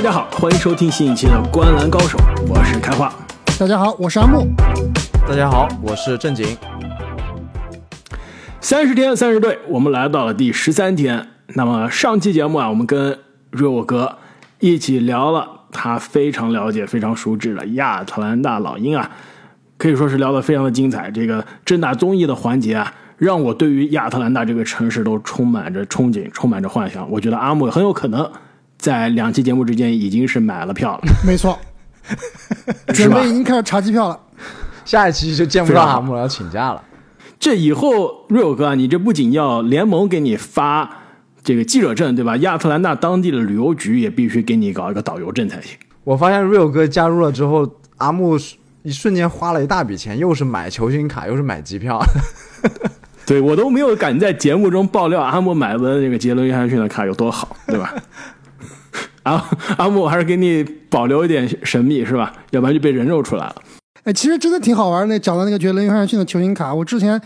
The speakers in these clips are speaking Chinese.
大家好，欢迎收听新一期的《观篮高手》，我是开化。大家好，我是阿木。大家好，我是正经。三十天三十队，我们来到了第十三天。那么上期节目啊，我们跟瑞沃哥一起聊了他非常了解、非常熟知的亚特兰大老鹰啊，可以说是聊得非常的精彩。这个正大综艺的环节啊，让我对于亚特兰大这个城市都充满着憧憬，充满着幻想。我觉得阿木很有可能在两期节目之间已经是买了票了。没错，准备已经开始查机票了。下一期就见不到阿木了，要请假了。这以后瑞友哥，你这不仅要联盟给你发这个记者证，对吧？亚特兰大当地的旅游局也必须给你搞一个导游证才行。我发现瑞友哥加入了之后，阿木一瞬间花了一大笔钱，又是买球星卡，又是买机票。对我都没有敢在节目中爆料阿木买的那个杰伦约翰逊的卡有多好，对吧？阿阿木还是给你保留一点神秘，是吧？要不然就被人肉出来了。哎，其实真的挺好玩的。那找到那个杰伦约翰逊的球星卡，我之前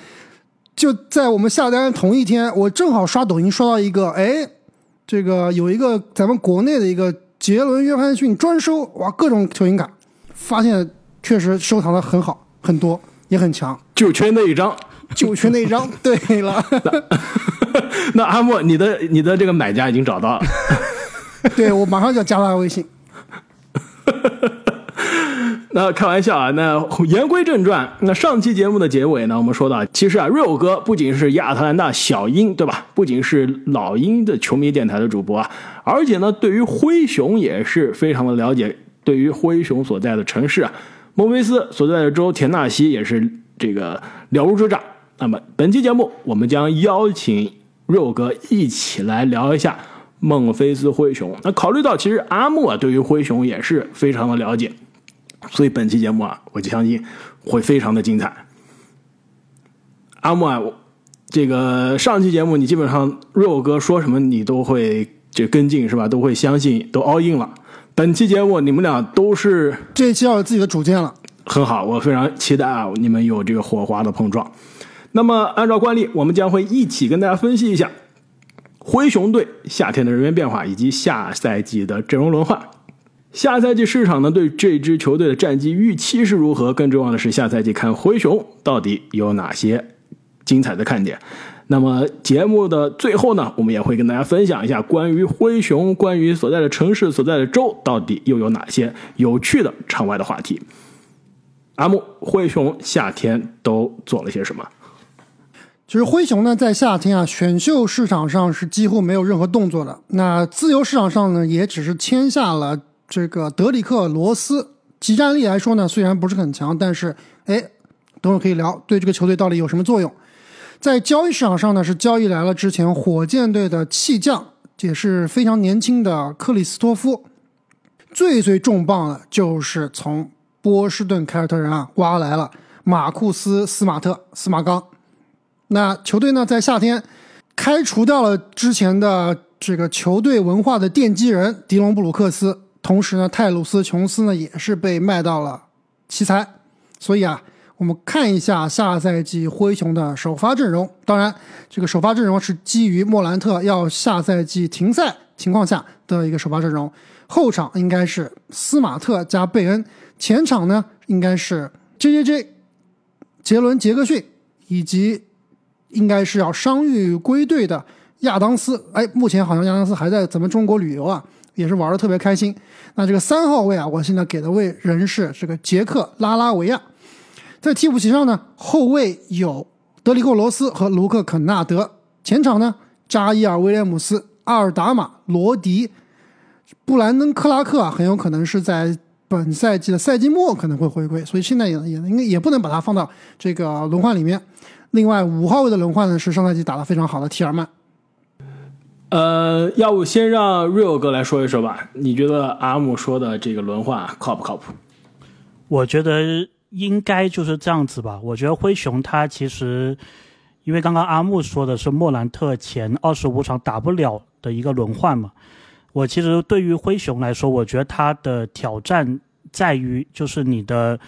就在我们下单同一天，我正好刷抖音刷到一个，哎，这个有一个咱们国内的一个杰伦约翰逊专收，哇，各种球星卡，发现确实收藏的很好，很多也很强，就缺那一张，就缺那一张。对了，那阿莫，你的你的这个买家已经找到了，对我马上就要加他微信。那开玩笑啊，那言归正传，那上期节目的结尾呢，我们说到，其实啊，瑞欧哥不仅是亚特兰大小鹰，对吧？不仅是老鹰的球迷电台的主播啊，而且呢，对于灰熊也是非常的了解。对于灰熊所在的城市啊，孟菲斯所在的州田纳西也是这个了如指掌。那么本期节目，我们将邀请瑞欧哥一起来聊一下孟菲斯灰熊。那考虑到其实阿木啊，对于灰熊也是非常的了解。所以本期节目啊，我就相信会非常的精彩。阿木啊，这个上期节目你基本上瑞欧哥说什么你都会就跟进是吧？都会相信，都 all in 了。本期节目你们俩都是这一期要有自己的主见了，很好，我非常期待啊，你们有这个火花的碰撞。那么按照惯例，我们将会一起跟大家分析一下灰熊队夏天的人员变化以及下赛季的阵容轮换。下赛季市场呢对这支球队的战绩预期是如何？更重要的是，下赛季看灰熊到底有哪些精彩的看点？那么节目的最后呢，我们也会跟大家分享一下关于灰熊、关于所在的城市、所在的州到底又有哪些有趣的场外的话题。阿木，灰熊夏天都做了些什么？其实灰熊呢，在夏天啊，选秀市场上是几乎没有任何动作的。那自由市场上呢，也只是签下了。这个德里克·罗斯，集战力来说呢，虽然不是很强，但是哎，等会可以聊对这个球队到底有什么作用。在交易市场上呢，是交易来了之前火箭队的弃将，也是非常年轻的克里斯托夫。最最重磅的就是从波士顿凯尔特人啊挖来了马库斯·斯马特斯马刚。那球队呢，在夏天开除掉了之前的这个球队文化的奠基人迪隆布鲁克斯。同时呢，泰鲁斯·琼斯呢也是被卖到了奇才，所以啊，我们看一下下赛季灰熊的首发阵容。当然，这个首发阵容是基于莫兰特要下赛季停赛情况下的一个首发阵容。后场应该是斯马特加贝恩，前场呢应该是 J J J 杰伦·杰克逊，以及应该是要伤愈归队的亚当斯。哎，目前好像亚当斯还在咱们中国旅游啊。也是玩的特别开心。那这个三号位啊，我现在给的位人是这个杰克拉拉维亚。在替补席上呢，后卫有德里克罗斯和卢克肯纳德。前场呢，扎伊尔威廉姆斯、阿尔达马、罗迪、布兰登克拉克啊，很有可能是在本赛季的赛季末可能会回归，所以现在也也应该也不能把它放到这个轮换里面。另外五号位的轮换呢，是上赛季打得非常好的提尔曼。呃，要不先让 Real 哥来说一说吧？你觉得阿姆说的这个轮换靠不靠谱？我觉得应该就是这样子吧。我觉得灰熊他其实，因为刚刚阿木说的是莫兰特前二十五场打不了的一个轮换嘛。我其实对于灰熊来说，我觉得他的挑战在于就是你的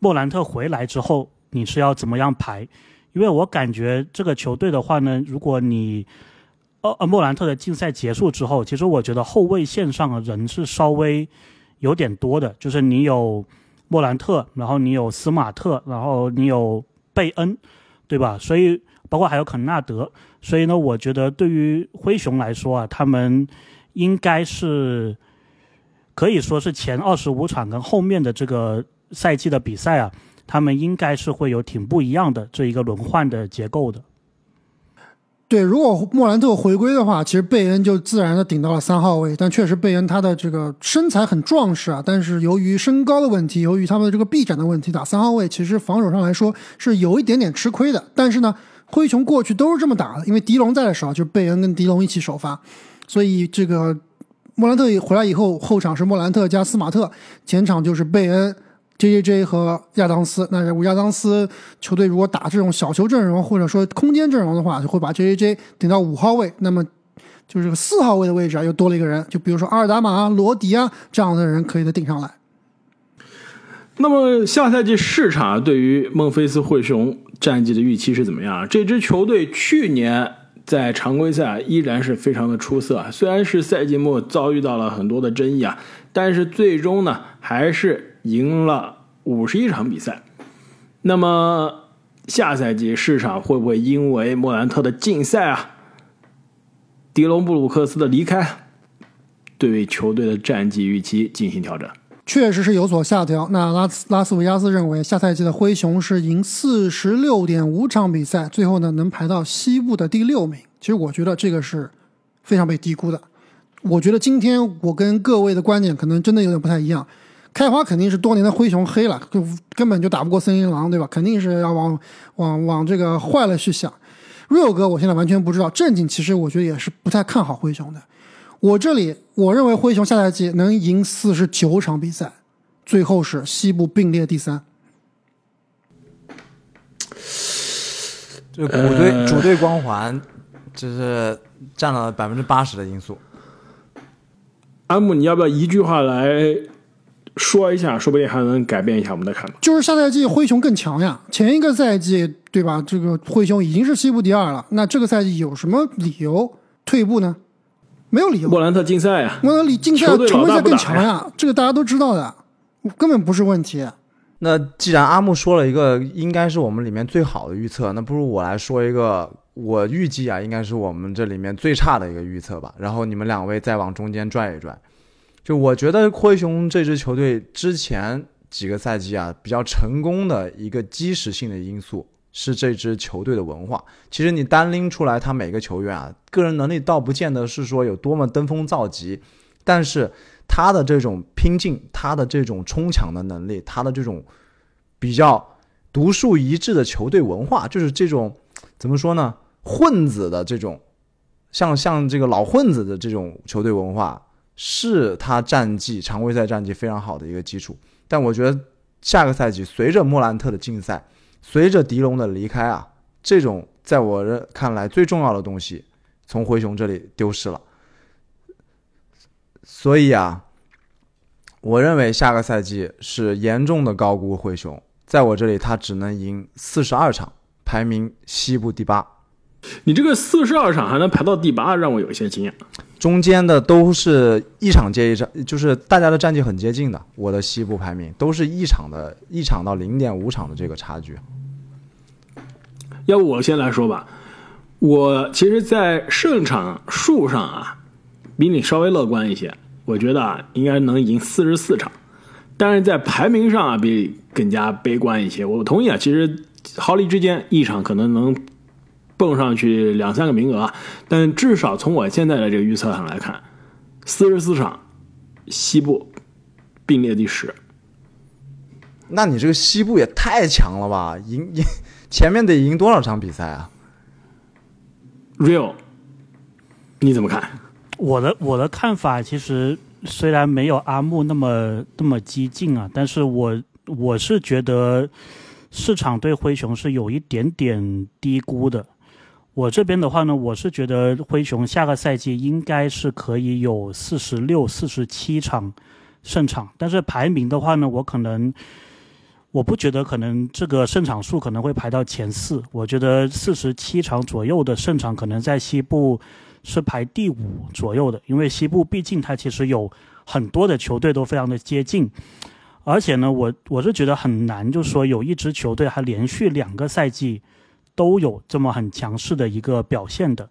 莫兰特回来之后，你是要怎么样排？因为我感觉这个球队的话呢，如果你呃呃莫兰特的竞赛结束之后，其实我觉得后卫线上的人是稍微有点多的，就是你有莫兰特，然后你有斯马特，然后你有贝恩，对吧？所以包括还有肯纳德，所以呢，我觉得对于灰熊来说啊，他们应该是可以说是前二十五场跟后面的这个赛季的比赛啊，他们应该是会有挺不一样的这一个轮换的结构的。对，如果莫兰特回归的话，其实贝恩就自然的顶到了三号位。但确实，贝恩他的这个身材很壮实啊，但是由于身高的问题，由于他们的这个臂展的问题，打三号位其实防守上来说是有一点点吃亏的。但是呢，灰熊过去都是这么打的，因为狄龙在的时候，就是贝恩跟狄龙一起首发，所以这个莫兰特回来以后，后场是莫兰特加斯马特，前场就是贝恩。J J J 和亚当斯，那亚当斯球队如果打这种小球阵容或者说空间阵容的话，就会把 J J J 顶到五号位，那么就是四号位的位置啊，又多了一个人，就比如说阿尔达马啊、罗迪啊这样的人可以再顶上来。那么下赛季市场对于孟菲斯灰熊战绩的预期是怎么样？这支球队去年在常规赛依然是非常的出色，虽然是赛季末遭遇到了很多的争议啊，但是最终呢还是。赢了五十一场比赛，那么下赛季市场会不会因为莫兰特的禁赛啊，迪隆布鲁克斯的离开，对球队的战绩预期进行调整？确实是有所下调。那拉斯拉斯维加斯认为，下赛季的灰熊是赢四十六点五场比赛，最后呢能排到西部的第六名。其实我觉得这个是非常被低估的。我觉得今天我跟各位的观点可能真的有点不太一样。开花肯定是多年的灰熊黑了，就根本就打不过森林狼，对吧？肯定是要往往往这个坏了去想。Real 哥，我现在完全不知道。正经其实我觉得也是不太看好灰熊的。我这里我认为灰熊下赛季能赢四十九场比赛，最后是西部并列第三。这主队主队光环，就是占了百分之八十的因素。阿木，你要不要一句话来？说一下，说不定还能改变一下我们的看法。就是下赛季灰熊更强呀，前一个赛季对吧？这个灰熊已经是西部第二了，那这个赛季有什么理由退步呢？没有理由。莫兰特竞赛呀，莫兰特竞赛常规赛更强呀，这个大家都知道的，根本不是问题。那既然阿木说了一个应该是我们里面最好的预测，那不如我来说一个我预计啊，应该是我们这里面最差的一个预测吧。然后你们两位再往中间拽一拽。就我觉得灰熊这支球队之前几个赛季啊，比较成功的一个基石性的因素是这支球队的文化。其实你单拎出来，他每个球员啊，个人能力倒不见得是说有多么登峰造极，但是他的这种拼劲，他的这种冲抢的能力，他的这种比较独树一帜的球队文化，就是这种怎么说呢？混子的这种，像像这个老混子的这种球队文化。是他战绩常规赛战绩非常好的一个基础，但我觉得下个赛季随着莫兰特的禁赛，随着迪龙的离开啊，这种在我这看来最重要的东西从灰熊这里丢失了。所以啊，我认为下个赛季是严重的高估灰熊，在我这里他只能赢四十二场，排名西部第八。你这个四十二场还能排到第八，让我有一些惊讶。中间的都是一场接一场，就是大家的战绩很接近的。我的西部排名都是一场的，一场到零点五场的这个差距。要不我先来说吧，我其实，在胜场数上啊，比你稍微乐观一些。我觉得啊，应该能赢四十四场，但是在排名上啊，比更加悲观一些。我同意啊，其实毫厘之间一场可能能。蹦上去两三个名额，但至少从我现在的这个预测上来看，四十四场，西部并列第十。那你这个西部也太强了吧？赢赢 前面得赢多少场比赛啊？Real，你怎么看？我的我的看法其实虽然没有阿木那么那么激进啊，但是我我是觉得市场对灰熊是有一点点低估的。我这边的话呢，我是觉得灰熊下个赛季应该是可以有四十六、四十七场胜场，但是排名的话呢，我可能我不觉得可能这个胜场数可能会排到前四。我觉得四十七场左右的胜场可能在西部是排第五左右的，因为西部毕竟它其实有很多的球队都非常的接近，而且呢，我我是觉得很难，就是说有一支球队还连续两个赛季都有这么很强势的一个表现的。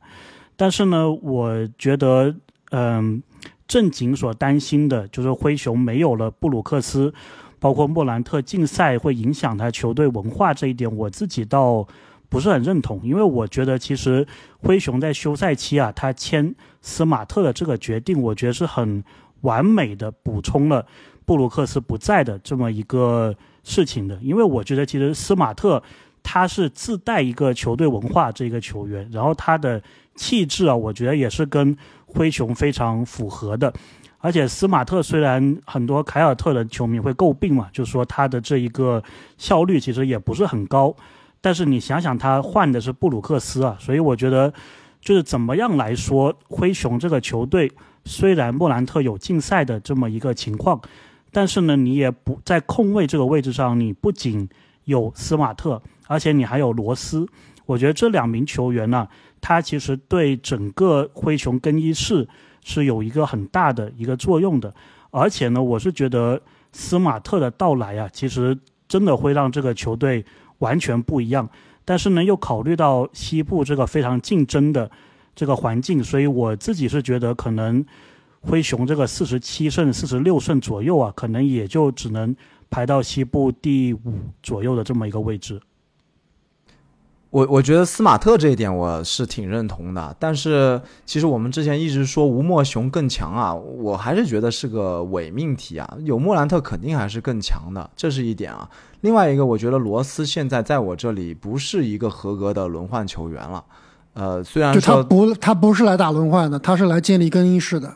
但是呢，我觉得，嗯，正经所担心的就是灰熊没有了布鲁克斯，包括莫兰特禁赛会影响他球队文化这一点，我自己倒。不是很认同，因为我觉得其实灰熊在休赛期啊，他签斯马特的这个决定，我觉得是很完美的补充了布鲁克斯不在的这么一个事情的。因为我觉得其实斯马特他是自带一个球队文化这一个球员，然后他的气质啊，我觉得也是跟灰熊非常符合的。而且斯马特虽然很多凯尔特的球迷会诟病嘛，就说他的这一个效率其实也不是很高。但是你想想，他换的是布鲁克斯啊，所以我觉得，就是怎么样来说，灰熊这个球队虽然莫兰特有禁赛的这么一个情况，但是呢，你也不在控卫这个位置上，你不仅有斯马特，而且你还有罗斯。我觉得这两名球员呢，他其实对整个灰熊更衣室是有一个很大的一个作用的。而且呢，我是觉得斯马特的到来啊，其实真的会让这个球队。完全不一样，但是呢，又考虑到西部这个非常竞争的这个环境，所以我自己是觉得可能灰熊这个四十七胜、四十六胜左右啊，可能也就只能排到西部第五左右的这么一个位置。我我觉得斯马特这一点我是挺认同的，但是其实我们之前一直说吴莫雄更强啊，我还是觉得是个伪命题啊。有莫兰特肯定还是更强的，这是一点啊。另外一个，我觉得罗斯现在在我这里不是一个合格的轮换球员了。呃，虽然他不他不是来打轮换的，他是来建立更衣室的，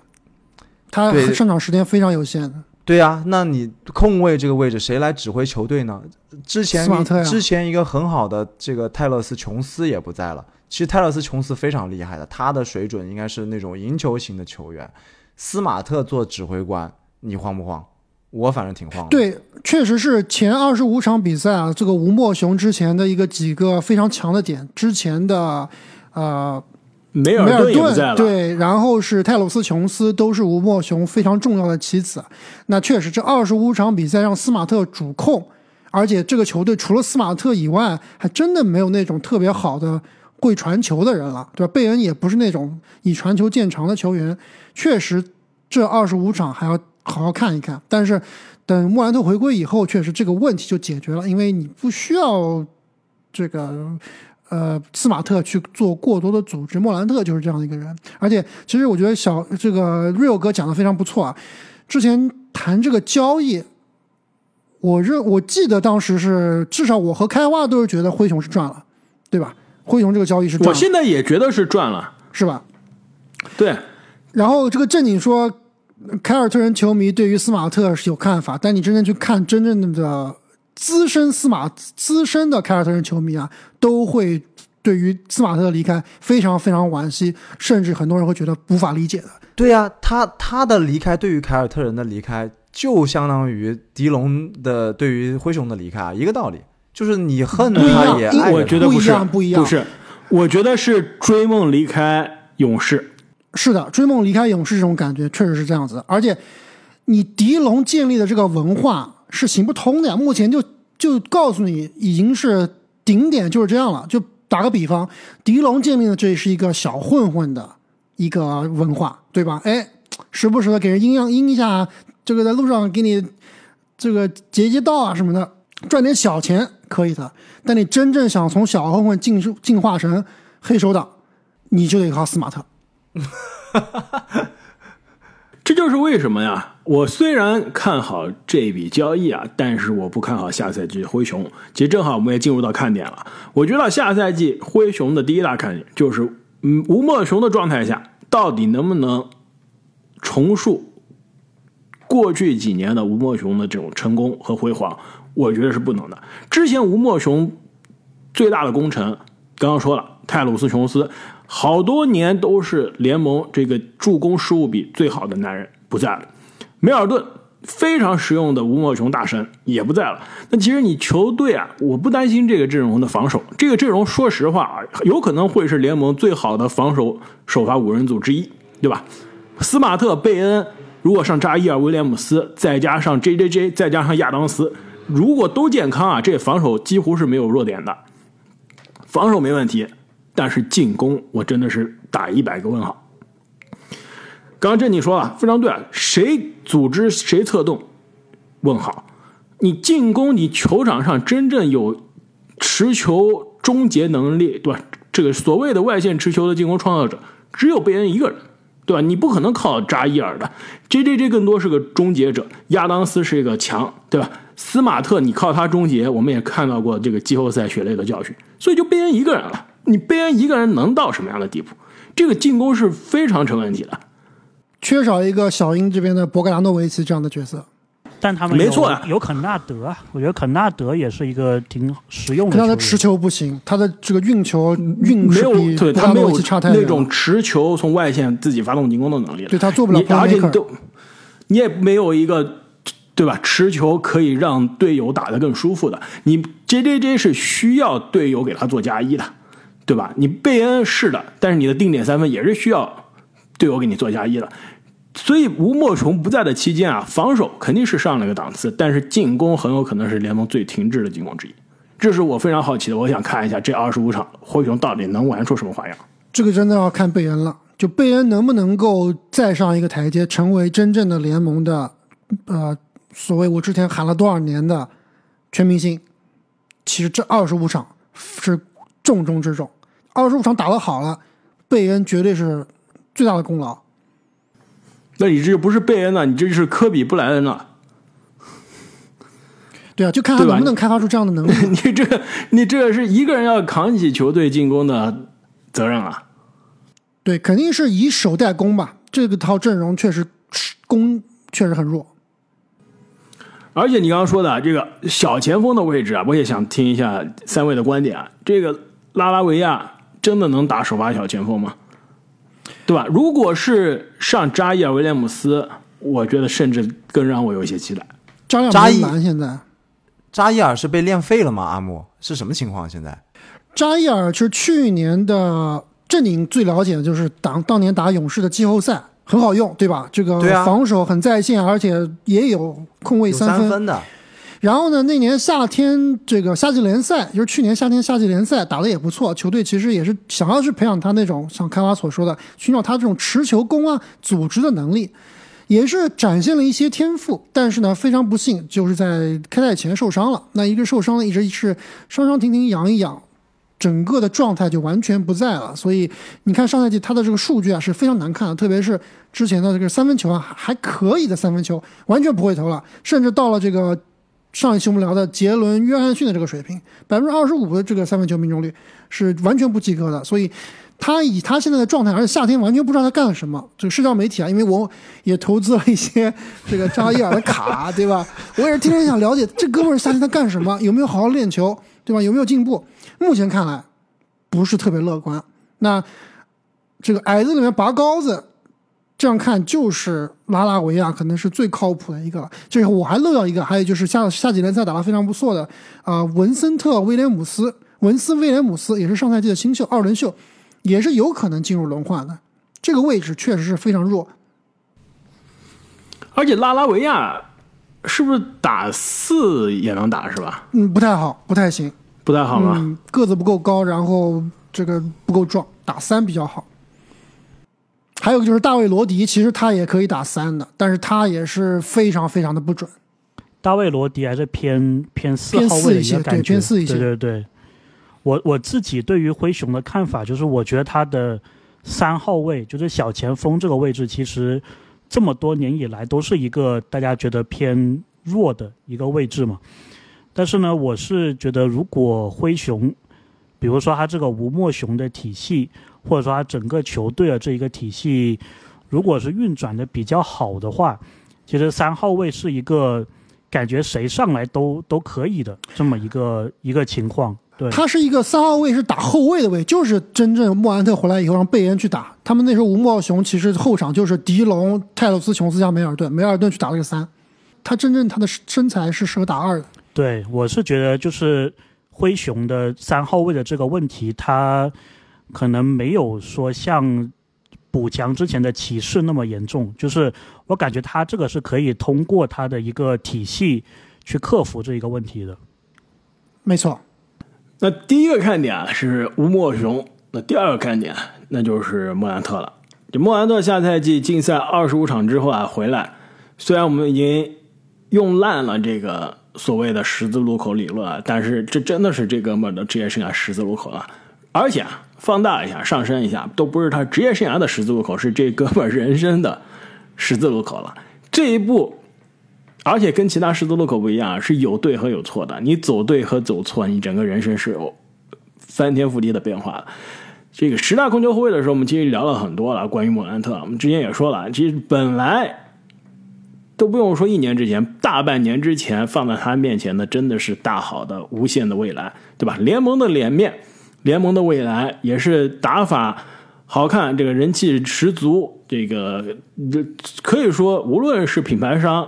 他上场时间非常有限的。对啊，那你控卫这个位置谁来指挥球队呢？之前之前一个很好的这个泰勒斯琼斯也不在了。其实泰勒斯琼斯非常厉害的，他的水准应该是那种赢球型的球员。斯马特做指挥官，你慌不慌？我反正挺慌。对，确实是前二十五场比赛啊，这个吴莫雄之前的一个几个非常强的点，之前的呃。梅尔顿对，然后是泰鲁斯琼斯，都是吴莫雄非常重要的棋子。那确实，这二十五场比赛让斯马特主控，而且这个球队除了斯马特以外，还真的没有那种特别好的会传球的人了，对吧？贝恩也不是那种以传球见长的球员。确实，这二十五场还要好好看一看。但是，等莫兰特回归以后，确实这个问题就解决了，因为你不需要这个。呃，斯马特去做过多的组织，莫兰特就是这样的一个人。而且，其实我觉得小这个 real 哥讲的非常不错啊。之前谈这个交易，我认我记得当时是至少我和开花都是觉得灰熊是赚了，对吧？灰熊这个交易是赚，我现在也觉得是赚了，是吧？对。然后这个正经说，凯尔特人球迷对于斯马特是有看法，但你真正去看真正的。资深司马、资深的凯尔特人球迷啊，都会对于斯马特的离开非常非常惋惜，甚至很多人会觉得无法理解的。对呀，他他的离开对于凯尔特人的离开，就相当于狄龙的对于灰熊的离开啊，一个道理。就是你恨他也爱我觉得不是不一样，不是，我觉得是追梦离开勇士。是的，追梦离开勇士这种感觉确实是这样子，而且你狄龙建立的这个文化。是行不通的呀！目前就就告诉你，已经是顶点就是这样了。就打个比方，狄龙建立的这是一个小混混的一个文化，对吧？哎，时不时的给人阴阳阴一下，这个在路上给你这个劫劫道啊什么的，赚点小钱可以的。但你真正想从小混混进进化成黑手党，你就得靠斯马特。这就是为什么呀？我虽然看好这笔交易啊，但是我不看好下赛季灰熊。其实正好我们也进入到看点了。我觉得下赛季灰熊的第一大看点就是，嗯，吴莫雄的状态下，到底能不能重塑过去几年的吴莫雄的这种成功和辉煌？我觉得是不能的。之前吴莫雄最大的功臣，刚刚说了，泰鲁斯琼斯。好多年都是联盟这个助攻失误比最好的男人不在了，梅尔顿非常实用的吴莫雄大神也不在了。那其实你球队啊，我不担心这个阵容的防守。这个阵容说实话啊，有可能会是联盟最好的防守首发五人组之一，对吧？斯马特、贝恩，如果上扎伊尔、威廉姆斯，再加上 J J J，再加上亚当斯，如果都健康啊，这防守几乎是没有弱点的。防守没问题，但是进攻我真的是打一百个问号。刚刚这你说了非常对啊，谁组织谁策动？问号。你进攻，你球场上真正有持球终结能力，对吧？这个所谓的外线持球的进攻创造者，只有贝恩一个人，对吧？你不可能靠扎伊尔的，J J J 更多是个终结者，亚当斯是一个强，对吧？斯马特你靠他终结，我们也看到过这个季后赛血泪的教训，所以就贝恩一个人了。你贝恩一个人能到什么样的地步？这个进攻是非常成问题的。缺少一个小鹰这边的博格达诺维奇这样的角色，但他们没错啊有肯纳德啊，我觉得肯纳德也是一个挺实用的他的持球不行，他的这个运球运没有对他没有那种持球从外线自己发动进攻的能力了。对他做不了而且都你也没有一个对吧？持球可以让队友打得更舒服的。你 J J J 是需要队友给他做加一的，对吧？你贝恩是的，但是你的定点三分也是需要队友给你做加一了。所以吴莫雄不在的期间啊，防守肯定是上了一个档次，但是进攻很有可能是联盟最停滞的进攻之一。这是我非常好奇的，我想看一下这二十五场灰熊到底能玩出什么花样。这个真的要看贝恩了，就贝恩能不能够再上一个台阶，成为真正的联盟的，呃，所谓我之前喊了多少年的全明星。其实这二十五场是重中之重，二十五场打得好了，贝恩绝对是最大的功劳。那你这就不是贝恩了，你这就是科比布莱恩了。对啊，就看他能不能开发出这样的能力。你这个，你这个是一个人要扛起球队进攻的责任啊。对，肯定是以守代攻吧。这个套阵容确实攻确实很弱。而且你刚刚说的这个小前锋的位置啊，我也想听一下三位的观点啊。这个拉拉维亚真的能打首发小前锋吗？对吧？如果是上扎伊尔·威廉姆斯，我觉得甚至更让我有一些期待。扎伊尔，现在扎伊尔是被练废了吗？阿木是什么情况？现在扎伊尔是去年的这你最了解的就是当当年打勇士的季后赛很好用，对吧？这个防守很在线，而且也有空位三分的，然后呢，那年夏天这个夏季联赛，就是去年夏天夏季联赛打得也不错，球队其实也是想要去培养他那种像开华所说的，寻找他这种持球攻啊、组织的能力，也是展现了一些天赋。但是呢，非常不幸，就是在开赛前受伤了。那一个受伤了，一直是伤伤停停养一养，整个的状态就完全不在了。所以你看上赛季他的这个数据啊是非常难看的，特别是之前的这个三分球啊还可以的三分球，完全不会投了，甚至到了这个上一期我们聊的杰伦·约翰逊的这个水平，百分之二十五的这个三分球命中率是完全不及格的。所以他以他现在的状态，而且夏天完全不知道他干了什么。这个社交媒体啊，因为我也投资了一些这个扎伊尔的卡，对吧？我也是天天想了解这哥们儿夏天他干什么，有没有好好练球，对吧？有没有进步？目前看来不是特别乐观。那这个矮子里面拔高子，这样看就是拉拉维亚可能是最靠谱的一个了。这个我还漏掉一个，还有就是下下几联赛打得非常不错的啊、文森特威廉姆斯，文斯威廉姆斯也是上赛季的新秀，二轮秀，也是有可能进入轮换的。这个位置确实是非常弱，而且拉拉维亚是不是打四也能打是吧？嗯，不太好，不太行，不太好吗？嗯，个子不够高，然后这个不够壮，打三比较好。还有就是大卫罗迪，其实他也可以打三的，但是他也是非常非常的不准。大卫罗迪还是偏偏四号位的一些感觉，偏四一些对对对，我我自己对于灰熊的看法就是，我觉得他的三号位就是小前锋这个位置，其实这么多年以来都是一个大家觉得偏弱的一个位置嘛。但是呢，我是觉得如果灰熊，比如说他这个吴莫雄的体系，或者说他整个球队的这一个体系，如果是运转的比较好的话，其实三号位是一个感觉谁上来都都可以的这么一个一个情况。对，他是一个三号位，是打后卫的位，就是真正莫兰特回来以后让贝恩去打。他们那时候吴莫雄其实后场就是迪龙、泰勒斯·琼斯加梅尔顿，梅尔顿去打了个三。他真正他的身材是适合打二的。对，我是觉得就是灰熊的三号位的这个问题，他可能没有说像补强之前的歧视那么严重。就是我感觉他这个是可以通过他的一个体系去克服这一个问题的。没错，那第一个看点啊是吴莫雄，那第二个看点那就是莫兰特了。这莫兰特下赛季禁赛二十五场之后啊回来，虽然我们已经用烂了这个所谓的十字路口理论啊，但是这真的是这哥们儿的职业生涯十字路口了。而且啊，放大一下、上升一下，都不是他职业生涯的十字路口，是这哥们人生的十字路口了。这一步。而且跟其他十字路口不一样，是有对和有错的。你走对和走错，你整个人生是有翻天覆地的变化的。这个十大控球后卫的时候，我们其实聊了很多了，关于莫兰特，我们之前也说了，其实本来都不用说一年之前，大半年之前放在他面前的，真的是大好的无限的未来，对吧？联盟的脸面，联盟的未来，也是打法好看，这个人气十足，这个这可以说无论是品牌商。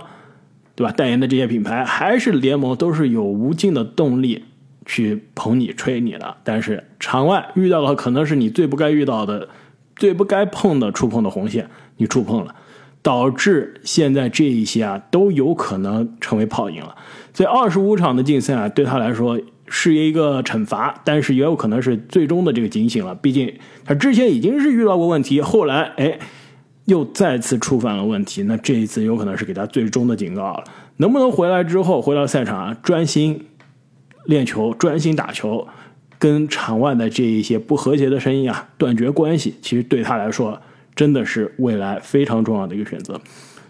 对吧？代言的这些品牌还是联盟都是有无尽的动力去捧你、吹你的。但是场外遇到了可能是你最不该遇到的、最不该碰的、触碰的红线，你触碰了，导致现在这一些啊都有可能成为泡影了。所以二十五场的竞赛啊，对他来说是一个惩罚，但是也有可能是最终的这个警醒了。毕竟他之前已经是遇到过问题，后来哎。又再次触犯了问题，那这一次有可能是给他最终的警告了。能不能回来之后回到赛场专心练球、专心打球，跟场外的这一些不和谐的声音啊断绝关系？其实对他来说真的是未来非常重要的一个选择。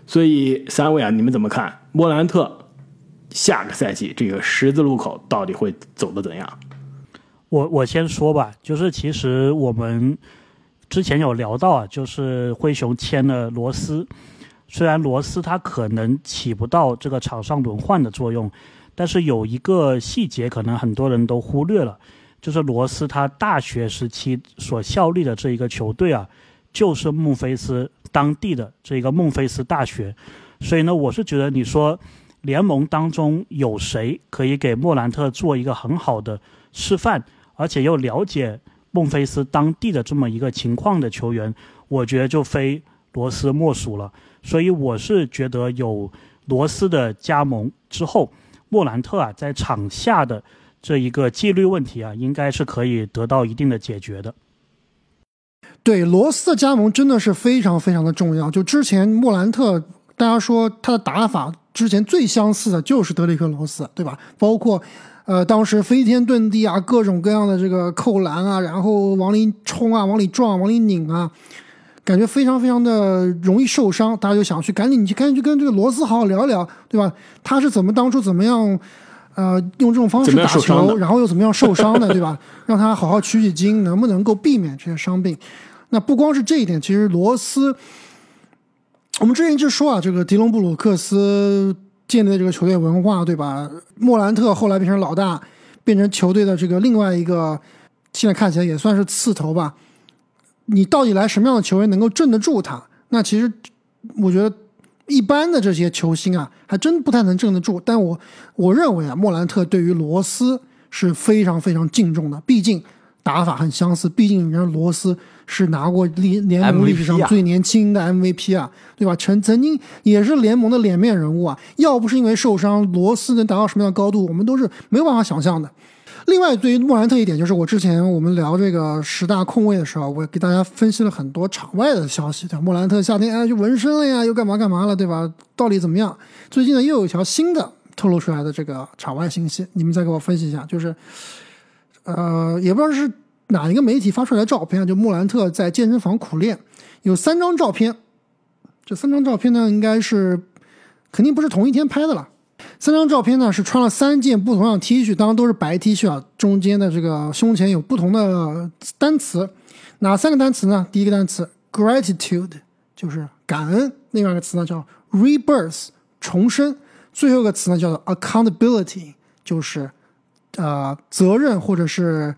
所以三位啊，你们怎么看莫兰特下个赛季这个十字路口到底会走得怎样？我我先说吧，就是其实我们。之前有聊到啊，就是灰熊签了罗斯，虽然罗斯他可能起不到这个场上轮换的作用，但是有一个细节可能很多人都忽略了，就是罗斯他大学时期所效力的这一个球队啊，就是孟菲斯当地的这个孟菲斯大学，所以呢，我是觉得你说联盟当中有谁可以给莫兰特做一个很好的示范，而且又了解。孟菲斯当地的这么一个情况的球员，我觉得就非罗斯莫属了。所以我是觉得有罗斯的加盟之后，莫兰特啊在场下的这一个纪律问题啊，应该是可以得到一定的解决的。对罗斯的加盟真的是非常非常的重要。就之前莫兰特，大家说他的打法之前最相似的就是德里克罗斯，对吧？包括。呃，当时飞天遁地啊，各种各样的这个扣篮啊，然后往里冲啊，往里撞，往里拧啊，感觉非常非常的容易受伤。大家就想去赶紧去赶紧去跟这个罗斯好好聊聊，对吧？他是怎么当初怎么样，呃，用这种方式打球，然后又怎么样受伤的，对吧？让他好好取取经，能不能够避免这些伤病？那不光是这一点，其实罗斯，我们之前就说啊，这个迪隆布鲁克斯。建立的这个球队文化，对吧？莫兰特后来变成老大，变成球队的这个另外一个，现在看起来也算是刺头吧。你到底来什么样的球员能够镇得住他？那其实我觉得一般的这些球星啊，还真不太能镇得住。但我我认为啊，莫兰特对于罗斯是非常非常敬重的，毕竟打法很相似，毕竟人家罗斯。是拿过历联盟历史上最年轻的 MVP 啊，对吧？曾曾经也是联盟的脸面人物啊。要不是因为受伤，罗斯能达到什么样的高度，我们都是没有办法想象的。另外，对于莫兰特一点，就是我之前我们聊这个十大控卫的时候，我给大家分析了很多场外的消息，对莫兰特夏天哎就纹身了呀，又干嘛干嘛了，对吧？到底怎么样？最近呢，又有一条新的透露出来的这个场外信息，你们再给我分析一下，就是呃，也不知道是。哪一个媒体发出来的照片？就莫兰特在健身房苦练，有三张照片。这三张照片呢，应该是肯定不是同一天拍的了。三张照片呢是穿了三件不同样 T 恤，当然都是白 T 恤啊。中间的这个胸前有不同的单词，哪三个单词呢？第一个单词 gratitude 就是感恩，另外一个词呢叫 rebirth 重生，最后一个词呢叫做 accountability 就是呃责任或者是。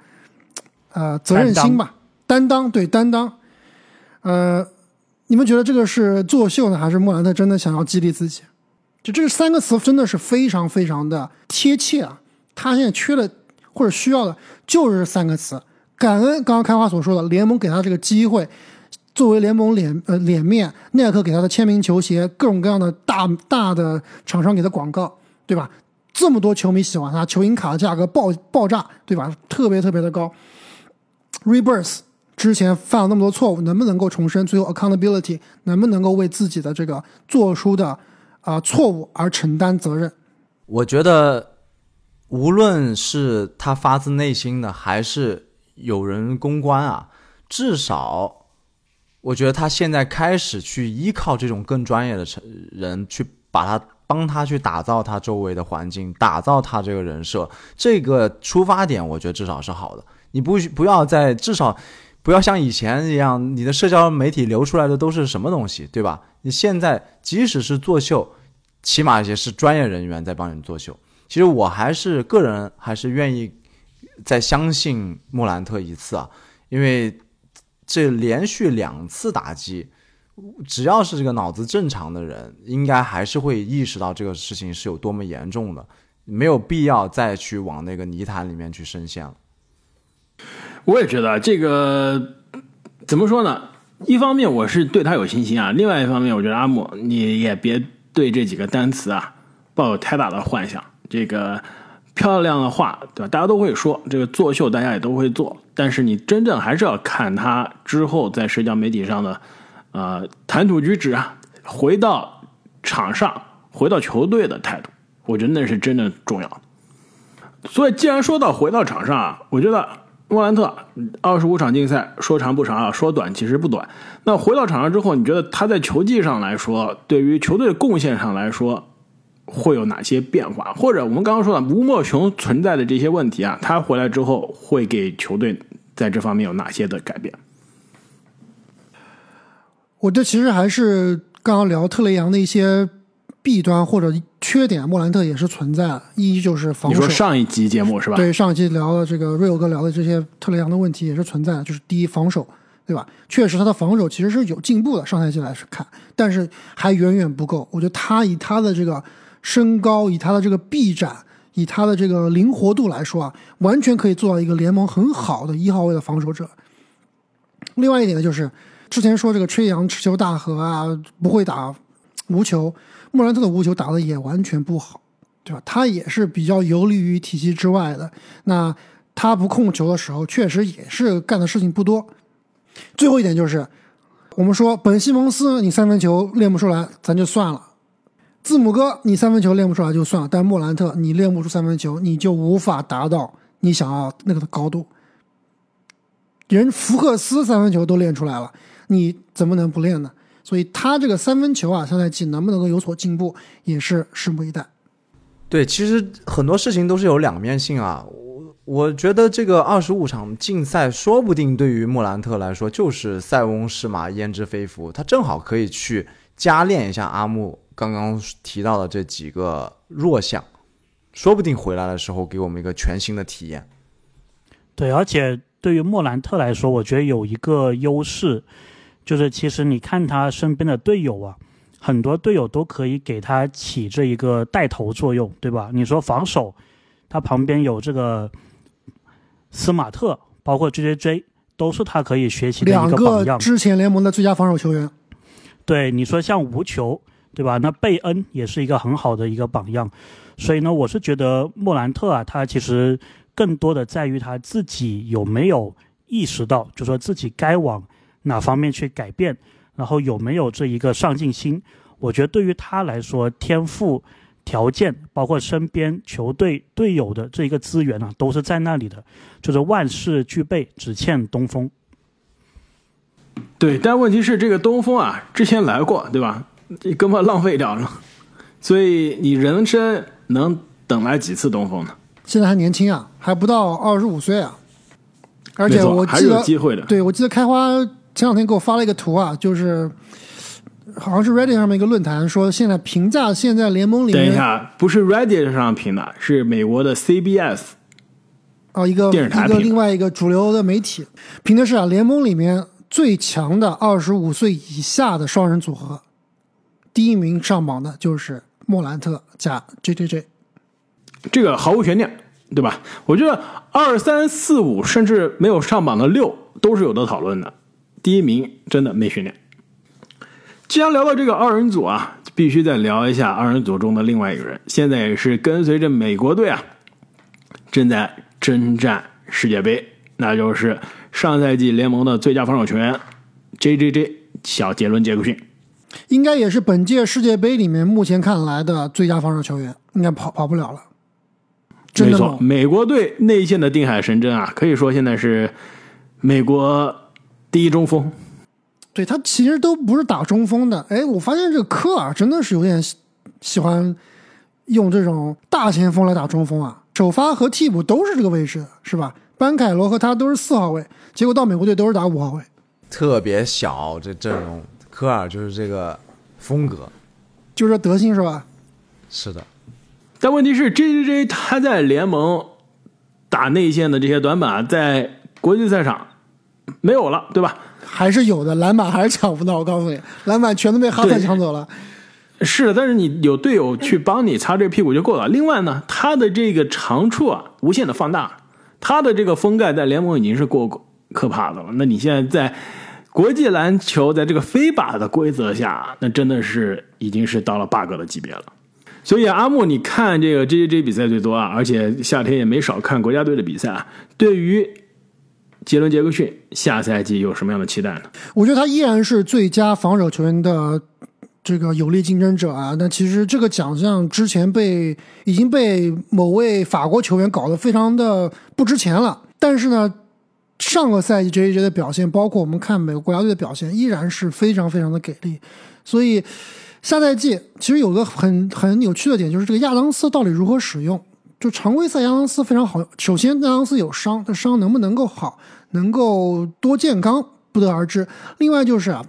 呃，责任心吧，担当，对担当。呃，你们觉得这个是作秀呢，还是莫兰特真的想要激励自己？就这三个词真的是非常非常的贴切啊！他现在缺的或者需要的就是三个词：感恩刚刚开花所说的联盟给他这个机会，作为联盟脸呃脸面，耐克给他的签名球鞋，各种各样的大大的厂商给的广告，对吧？这么多球迷喜欢他，球星卡的价格爆爆炸，对吧？特别特别的高。Rebirth 之前犯了那么多错误，能不能够重生？最后 accountability 能不能够为自己的这个做出的啊、错误而承担责任？我觉得，无论是他发自内心的，还是有人公关啊，至少，我觉得他现在开始去依靠这种更专业的成人去把他帮他去打造他周围的环境，打造他这个人设，这个出发点，我觉得至少是好的。你不不要再至少不要像以前一样，你的社交媒体流出来的都是什么东西，对吧？你现在即使是作秀，起码也是专业人员在帮你作秀。其实我还是个人还是愿意再相信莫兰特一次啊，因为这连续两次打击，只要是这个脑子正常的人，应该还是会意识到这个事情是有多么严重的，没有必要再去往那个泥潭里面去深陷了。我也觉得这个怎么说呢？一方面我是对他有信心啊，另外一方面我觉得阿姆你也别对这几个单词啊抱有太大的幻想。这个漂亮的话，对吧？大家都会说，这个作秀大家也都会做，但是你真正还是要看他之后在社交媒体上的呃谈吐举止啊，回到场上，回到球队的态度，我觉得那是真正重要的。所以，既然说到回到场上啊，我觉得莫兰特二十五场竞赛说长不长啊，说短其实不短。那回到场上之后，你觉得他在球技上来说，对于球队的贡献上来说，会有哪些变化？或者我们刚刚说的吴莫雄存在的这些问题啊，他回来之后会给球队在这方面有哪些的改变？我这其实还是刚刚聊特雷杨的一些弊端或者缺点，莫兰特也是存在的。一就是防守你说，上一集节目是吧？对上一集聊的这个瑞欧哥聊的这些特雷杨的问题也是存在的，就是第一防守，对吧？确实他的防守其实是有进步的，上赛季来看，但是还远远不够。我觉得他以他的这个身高，以他的这个臂展，以他的这个灵活度来说啊，完全可以做到一个联盟很好的一号位的防守者。另外一点呢，就是之前说这个吹杨持球大和啊，不会打无球，莫兰特的无球打的也完全不好，对吧？他也是比较游离于体系之外的。那他不控球的时候，确实也是干的事情不多。最后一点就是，我们说本西蒙斯你三分球练不出来，咱就算了；字母哥你三分球练不出来就算了，但莫兰特你练不出三分球，你就无法达到你想要那个的高度。人福克斯三分球都练出来了，你怎么能不练呢？所以他这个三分球啊，下赛季能不能够有所进步，也是拭目以待。对，其实很多事情都是有两面性啊。我我觉得这个二十五场竞赛，说不定对于莫兰特来说就是塞翁失马焉知非福，他正好可以去加练一下阿木刚刚提到的这几个弱项，说不定回来的时候给我们一个全新的体验。对，而且对于莫兰特来说，我觉得有一个优势，就是其实你看他身边的队友啊，很多队友都可以给他起这一个带头作用，对吧？你说防守，他旁边有这个斯马特，包括 J J J，都是他可以学习的一个榜样。个之前联盟的最佳防守球员，对，你说像无球，对吧？那贝恩也是一个很好的一个榜样，所以呢，我是觉得莫兰特啊，他其实更多的在于他自己有没有意识到，就说自己该往哪方面去改变，然后有没有这一个上进心。我觉得对于他来说，天赋、条件，包括身边球队队友的这一个资源啊，都是在那里的，就是万事俱备，只欠东风。对，但问题是这个东风啊，之前来过，对吧？这根本浪费掉了，所以你人生能等来几次东风呢？现在还年轻啊，还不到二十五岁啊。而且我记得，有机会的。对我记得开花前两天给我发了一个图啊，就是好像是 Reddit 上面一个论坛说，现在评价现在联盟里面等一下，不是 Reddit 上评的，是美国的 CBS。啊，一个电视台评一个另外一个主流的媒体评的是啊，联盟里面最强的二十五岁以下的双人组合，第一名上榜的就是莫兰特加 J J J。这个毫无悬念，对吧？我觉得二三四五甚至没有上榜的六都是有的讨论的。第一名真的没悬念。既然聊到这个二人组啊，必须再聊一下二人组中的另外一个人，现在也是跟随着美国队啊，正在征战世界杯，那就是上赛季联盟的最佳防守球员 J J J 小杰伦杰克逊。应该也是本届世界杯里面目前看来的最佳防守球员，应该跑跑不了了。真没错，美国队内线的定海神针啊，可以说现在是美国第一中锋。对他其实都不是打中锋的。哎，我发现这个科尔真的是有点喜喜欢用这种大前锋来打中锋啊，首发和替补都是这个位置的，是吧？班凯罗和他都是四号位，结果到美国队都是打五号位。特别小，这阵容，科尔就是这个风格。就这德性是吧？是的，但问题是，J J J 他在联盟打内线的这些短板，在国际赛场没有了，对吧？还是有的，篮板还是抢不到。我告诉你，篮板全都被哈特抢走了。是的，但是你有队友去帮你擦这屁股就够了。另外呢，他的这个长处啊，无限的放大，他的这个封盖在联盟已经是够可怕的了。那你现在在国际篮球，在这个非法的规则下，那真的是已经是到了 bug 的级别了。所以阿木，你看这个 J J J 比赛最多啊，而且夏天也没少看国家队的比赛啊。对于杰伦杰克逊下赛季有什么样的期待呢？我觉得他依然是最佳防守球员的这个有力竞争者啊。那其实这个奖项之前被已经被某位法国球员搞得非常的不值钱了，但是呢，上个赛季 J J 的表现，包括我们看美国国家队的表现，依然是非常非常的给力。所以下赛季其实有个很很有趣的点，就是这个亚当斯到底如何使用。就常规赛亚当斯非常好，首先亚当斯有伤，这伤能不能够好，能够多健康不得而知。另外就是啊，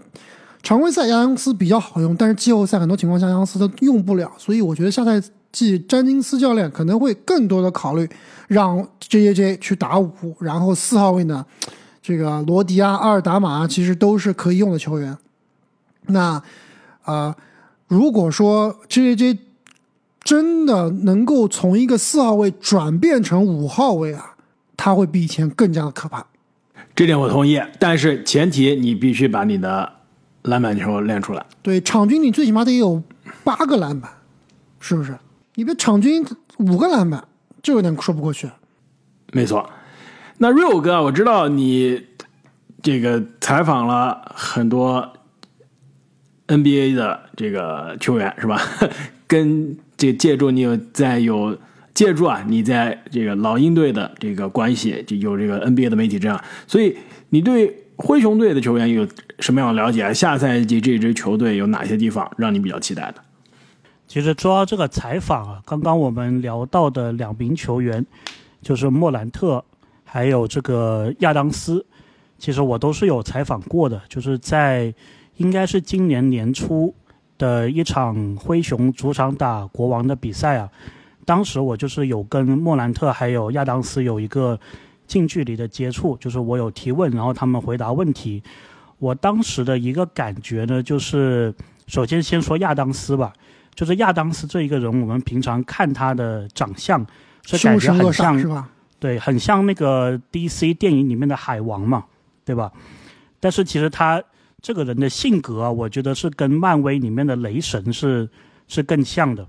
常规赛亚当斯比较好用，但是季后赛很多情况下亚当斯都用不了，所以我觉得下赛季詹金斯教练可能会更多的考虑让 J J J 去打五，然后四号位呢，这个罗迪啊、阿尔达马啊，其实都是可以用的球员。那啊、呃如果说 J J J 真的能够从一个四号位转变成五号位啊，他会比以前更加的可怕。这点我同意，但是前提你必须把你的篮板球练出来。对，场均你最起码得有八个篮板，是不是？你别场均五个篮板，这有点说不过去。没错，那 Real 哥，我知道你这个采访了很多 NBA 的这个球员是吧？跟这借助你有在有借助啊，你在这个老鹰队的这个关系，就有这个 NBA 的媒体这样，所以你对灰熊队的球员有什么样的了解？下赛季这支球队有哪些地方让你比较期待的？其实说到这个采访啊，刚刚我们聊到的两名球员，就是莫兰特还有这个亚当斯，其实我都是有采访过的，就是在应该是今年年初的一场灰熊主场打国王的比赛啊，当时我就是有跟莫兰特还有亚当斯有一个近距离的接触，就是我有提问，然后他们回答问题。我当时的一个感觉呢，就是首先先说亚当斯吧，就是亚当斯这一个人，我们平常看他的长相是感觉很像是吧？对，很像那个 DC 电影里面的海王嘛，对吧？但是其实他这个人的性格啊，我觉得是跟漫威里面的雷神是是更像的。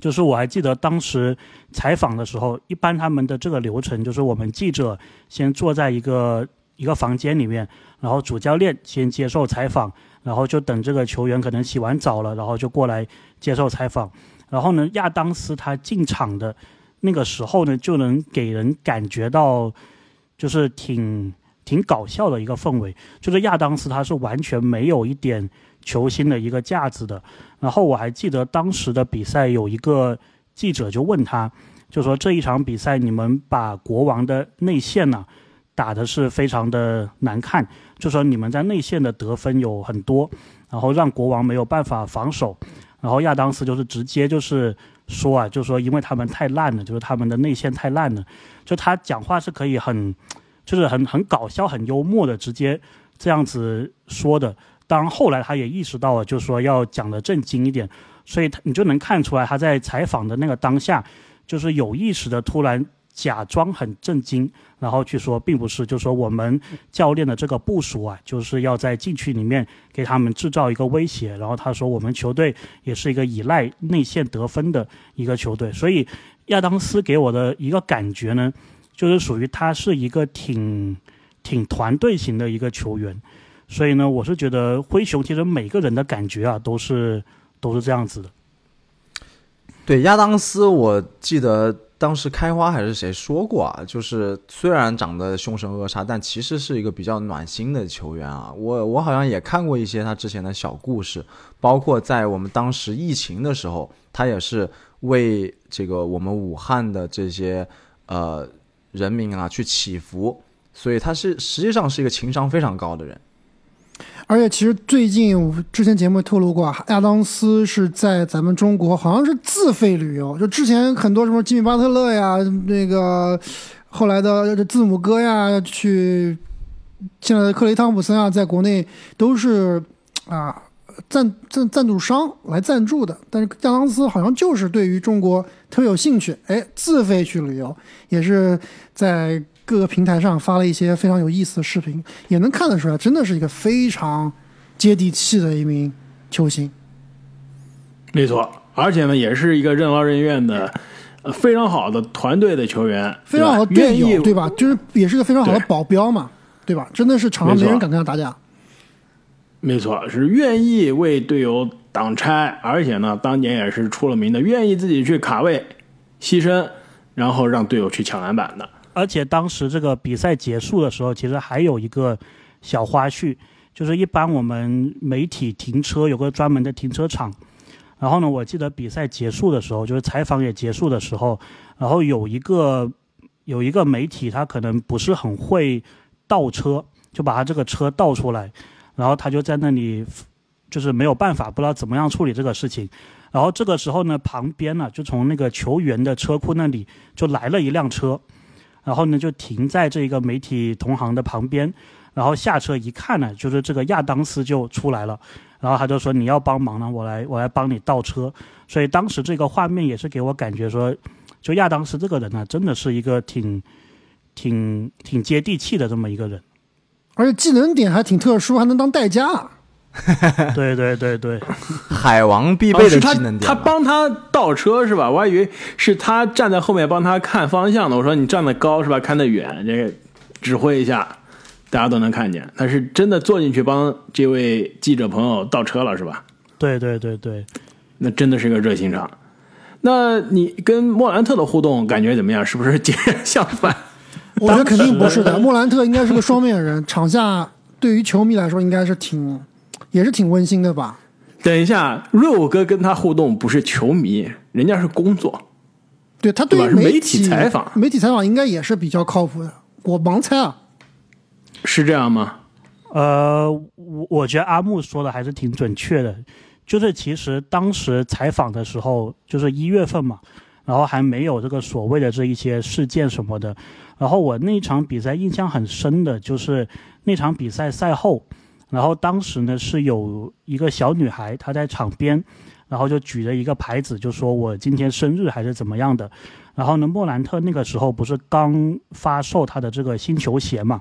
就是我还记得当时采访的时候，一般他们的这个流程就是我们记者先坐在一个一个房间里面，然后主教练先接受采访，然后就等这个球员可能洗完澡了，然后就过来接受采访。然后呢，亚当斯他进场的那个时候呢，就能给人感觉到，就是挺挺搞笑的一个氛围。就是亚当斯他是完全没有一点球星的一个架子的。然后我还记得当时的比赛，有一个记者就问他，就说这一场比赛你们把国王的内线呢、打的是非常的难看，就说你们在内线的得分有很多，然后让国王没有办法防守。然后亚当斯就是直接就是说啊，就说因为他们太烂了，就是他们的内线太烂了，就他讲话是可以很，就是很很搞笑、很幽默的，直接这样子说的。当然后来他也意识到了，就是说要讲的正经一点，所以他你就能看出来他在采访的那个当下，就是有意识的突然假装很震惊，然后去说并不是，就说我们教练的这个部署啊，就是要在禁区里面给他们制造一个威胁。然后他说我们球队也是一个依赖内线得分的一个球队，所以亚当斯给我的一个感觉呢，就是属于他是一个挺挺团队型的一个球员。所以呢，我是觉得灰熊其实每个人的感觉啊，都是都是这样子的。对亚当斯，我记得当时开花还是谁说过啊？就是虽然长得凶神恶煞，但其实是一个比较暖心的球员啊。我我好像也看过一些他之前的小故事，包括在我们当时疫情的时候，他也是为这个我们武汉的这些呃人民啊去祈福，所以他是实际上是一个情商非常高的人。而且其实最近之前节目透露过，亚当斯是在咱们中国好像是自费旅游，就之前很多什么吉米巴特勒呀，那个后来的字母哥呀，去现在的克雷汤普森啊，在国内都是啊赞赞赞助商来赞助的，但是亚当斯好像就是对于中国特别有兴趣，哎，自费去旅游，也是在。各个平台上发了一些非常有意思的视频，也能看得出来，真的是一个非常接地气的一名球星。没错，而且呢，也是一个任劳任怨的，呃，非常好的团队的球员，非常好的队友，对吧？就是也是个非常好的保镖嘛，对吧？真的是场上没人敢跟他打架。没错，是愿意为队友挡拆，而且呢，当年也是出了名的，愿意自己去卡位、牺牲，然后让队友去抢篮板的。而且当时这个比赛结束的时候，其实还有一个小花絮，就是一般我们媒体停车有个专门的停车场，然后呢，我记得比赛结束的时候，就是采访也结束的时候，然后有一个有一个媒体，他可能不是很会倒车，就把他这个车倒出来，然后他就在那里就是没有办法，不知道怎么样处理这个事情，然后这个时候呢，旁边呢就从那个球员的车库那里就来了一辆车。然后呢，就停在这个媒体同行的旁边，然后下车一看呢，就是这个亚当斯就出来了，然后他就说你要帮忙呢，我来我来帮你倒车。所以当时这个画面也是给我感觉说，就亚当斯这个人呢，真的是一个挺挺挺接地气的这么一个人，而且技能点还挺特殊，还能当代驾。对对对对，海王必备的技能点。他帮他倒车是吧？我还以为是他站在后面帮他看方向呢。我说你站得高是吧？看得远，这个指挥一下，大家都能看见。他是真的坐进去帮这位记者朋友倒车了是吧？对对对对，那真的是个热心肠。那你跟莫兰特的互动感觉怎么样？是不是截然相反？我觉得肯定不是的。莫兰特应该是个双面人，场下对于球迷来说应该是挺。也是挺温馨的吧？等一下，瑞欧哥跟他互动不是球迷，人家是工作。对他对于媒体采访，媒体采访应该也是比较靠谱的。我盲猜啊，是这样吗？呃，我我觉得阿木说的还是挺准确的。就是其实当时采访的时候，就是一月份嘛，然后还没有这个所谓的这一些事件什么的。然后我那场比赛印象很深的就是那场比赛赛后。然后当时呢是有一个小女孩，她在场边，然后就举着一个牌子，就说我今天生日还是怎么样的。然后呢，莫兰特那个时候不是刚发售他的这个新球鞋嘛，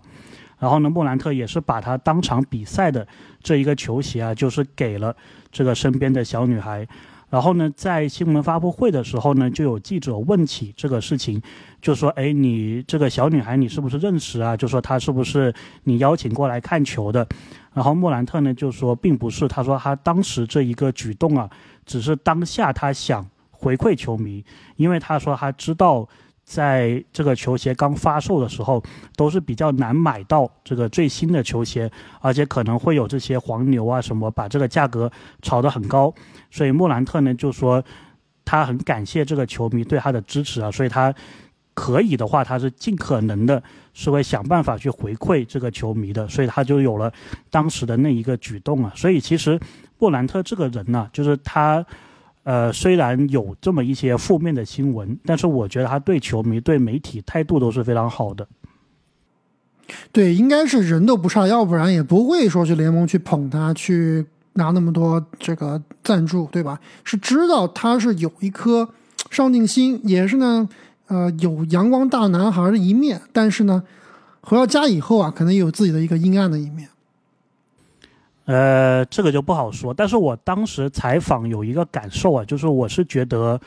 然后呢，莫兰特也是把他当场比赛的这一个球鞋啊，就是给了这个身边的小女孩。然后呢，在新闻发布会的时候呢，就有记者问起这个事情，就说：“哎，你这个小女孩你是不是认识啊？就说她是不是你邀请过来看球的？”然后莫兰特呢就说并不是，他说他当时这一个举动啊，只是当下他想回馈球迷，因为他说他知道。在这个球鞋刚发售的时候，都是比较难买到这个最新的球鞋，而且可能会有这些黄牛啊什么，把这个价格炒得很高。所以莫兰特呢就说，他很感谢这个球迷对他的支持啊，所以他可以的话，他是尽可能的是会想办法去回馈这个球迷的，所以他就有了当时的那一个举动啊。所以其实莫兰特这个人呢，就是他。呃，虽然有这么一些负面的新闻，但是我觉得他对球迷、对媒体态度都是非常好的。对，应该是人都不差，要不然也不会说去联盟去捧他，去拿那么多这个赞助，对吧？是知道他是有一颗上进心，也是呢，呃，有阳光大男孩的一面，但是呢，回到家以后啊，可能也有自己的一个阴暗的一面。呃，这个就不好说。但是我当时采访有一个感受啊，就是我是觉得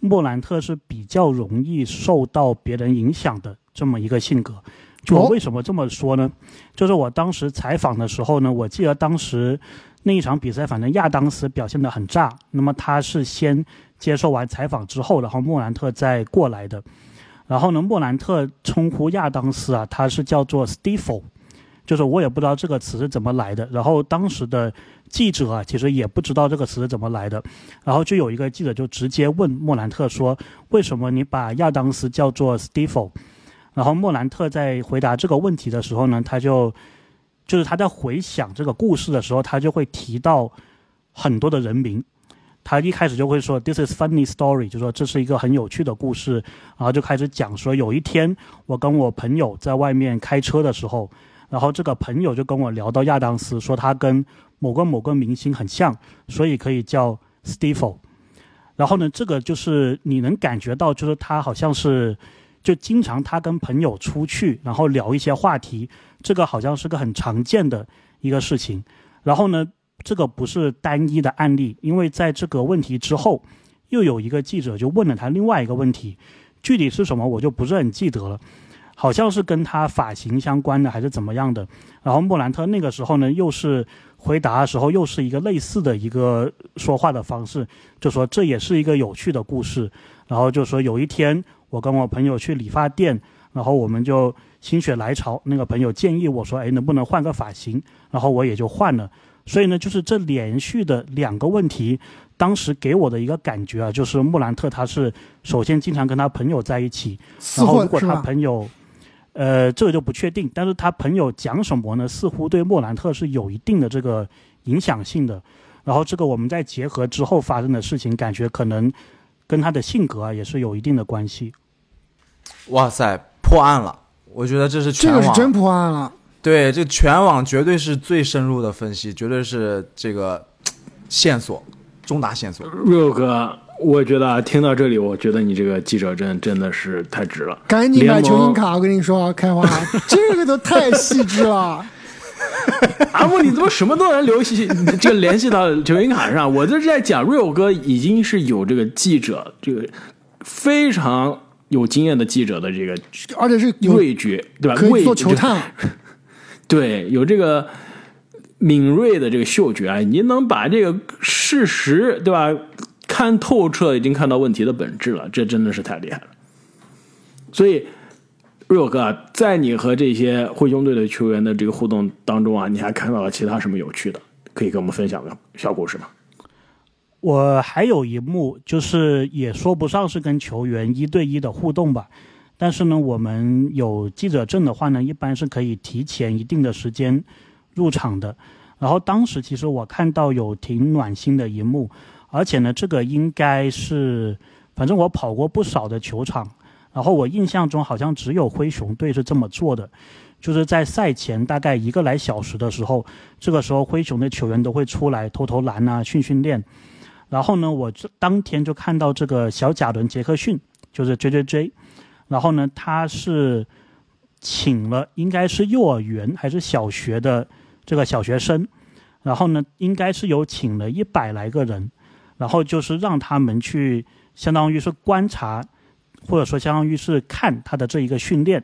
莫兰特是比较容易受到别人影响的这么一个性格。就我为什么这么说呢？就是我当时采访的时候呢，我记得当时那一场比赛，反正亚当斯表现得很炸。那么他是先接受完采访之后，然后莫兰特再过来的。然后呢，莫兰特称呼亚当斯啊，他是叫做 Steve。就是我也不知道这个词是怎么来的，然后当时的记者啊，其实也不知道这个词是怎么来的，然后就有一个记者就直接问莫兰特说：“为什么你把亚当斯叫做 Steve？” 然后莫兰特在回答这个问题的时候呢，他就就是他在回想这个故事的时候，他就会提到很多的人名，他一开始就会说 “This is funny story”，就说这是一个很有趣的故事，然后就开始讲说有一天我跟我朋友在外面开车的时候。然后这个朋友就跟我聊到亚当斯，说他跟某个某个明星很像，所以可以叫 Steve。然后呢，这个就是你能感觉到，就是他好像是就经常他跟朋友出去，然后聊一些话题，这个好像是个很常见的一个事情。然后呢，这个不是单一的案例，因为在这个问题之后，又有一个记者就问了他另外一个问题，具体是什么我就不是很记得了。好像是跟他发型相关的，还是怎么样的？然后莫兰特那个时候呢，又是回答的时候，又是一个类似的一个说话的方式，就说这也是一个有趣的故事。然后就说有一天我跟我朋友去理发店，然后我们就心血来潮，那个朋友建议我说：“哎，能不能换个发型？”然后我也就换了。所以呢，就是这连续的两个问题，当时给我的一个感觉啊，就是莫兰特他是首先经常跟他朋友在一起，然后如果他朋友。呃，这个就不确定，但是他朋友讲什么呢？似乎对莫兰特是有一定的这个影响性的。然后这个我们再结合之后发生的事情，感觉可能跟他的性格啊也是有一定的关系。哇塞，破案了！我觉得这是全网真破案了。对，这全网绝对是最深入的分析，绝对是这个线索，重大线索。瑞哥。我觉得啊听到这里，我觉得你这个记者证真的是太值了。赶紧买球星卡，我跟你说，开花，这个都太细致了。阿木，你怎么什么都能联系，这联系到球星卡上？我就是在讲，real 哥已经是有这个记者，这个非常有经验的记者的这个，而且是味觉，对吧？可以做球探。对，有这个敏锐的这个嗅觉啊，你能把这个事实，对吧？看透彻，已经看到问题的本质了，这真的是太厉害了。所以，瑞友哥，在你和这些灰熊队的球员的这个互动当中啊，你还看到了其他什么有趣的，可以跟我们分享的小故事吗？我还有一幕，就是也说不上是跟球员一对一的互动吧，但是呢，我们有记者证的话呢，一般是可以提前一定的时间入场的。然后当时其实我看到有挺暖心的一幕。而且呢，这个应该是，反正我跑过不少的球场，然后我印象中好像只有灰熊队是这么做的，就是在赛前大概一个来小时的时候，这个时候灰熊的球员都会出来投投篮啊，训训练。然后呢，我这当天就看到这个小贾伦·杰克逊，就是 J J J，然后呢，他是请了应该是幼儿园还是小学的这个小学生，然后呢，应该是有请了一百来个人。然后就是让他们去，相当于是观察，或者说相当于是看他的这一个训练。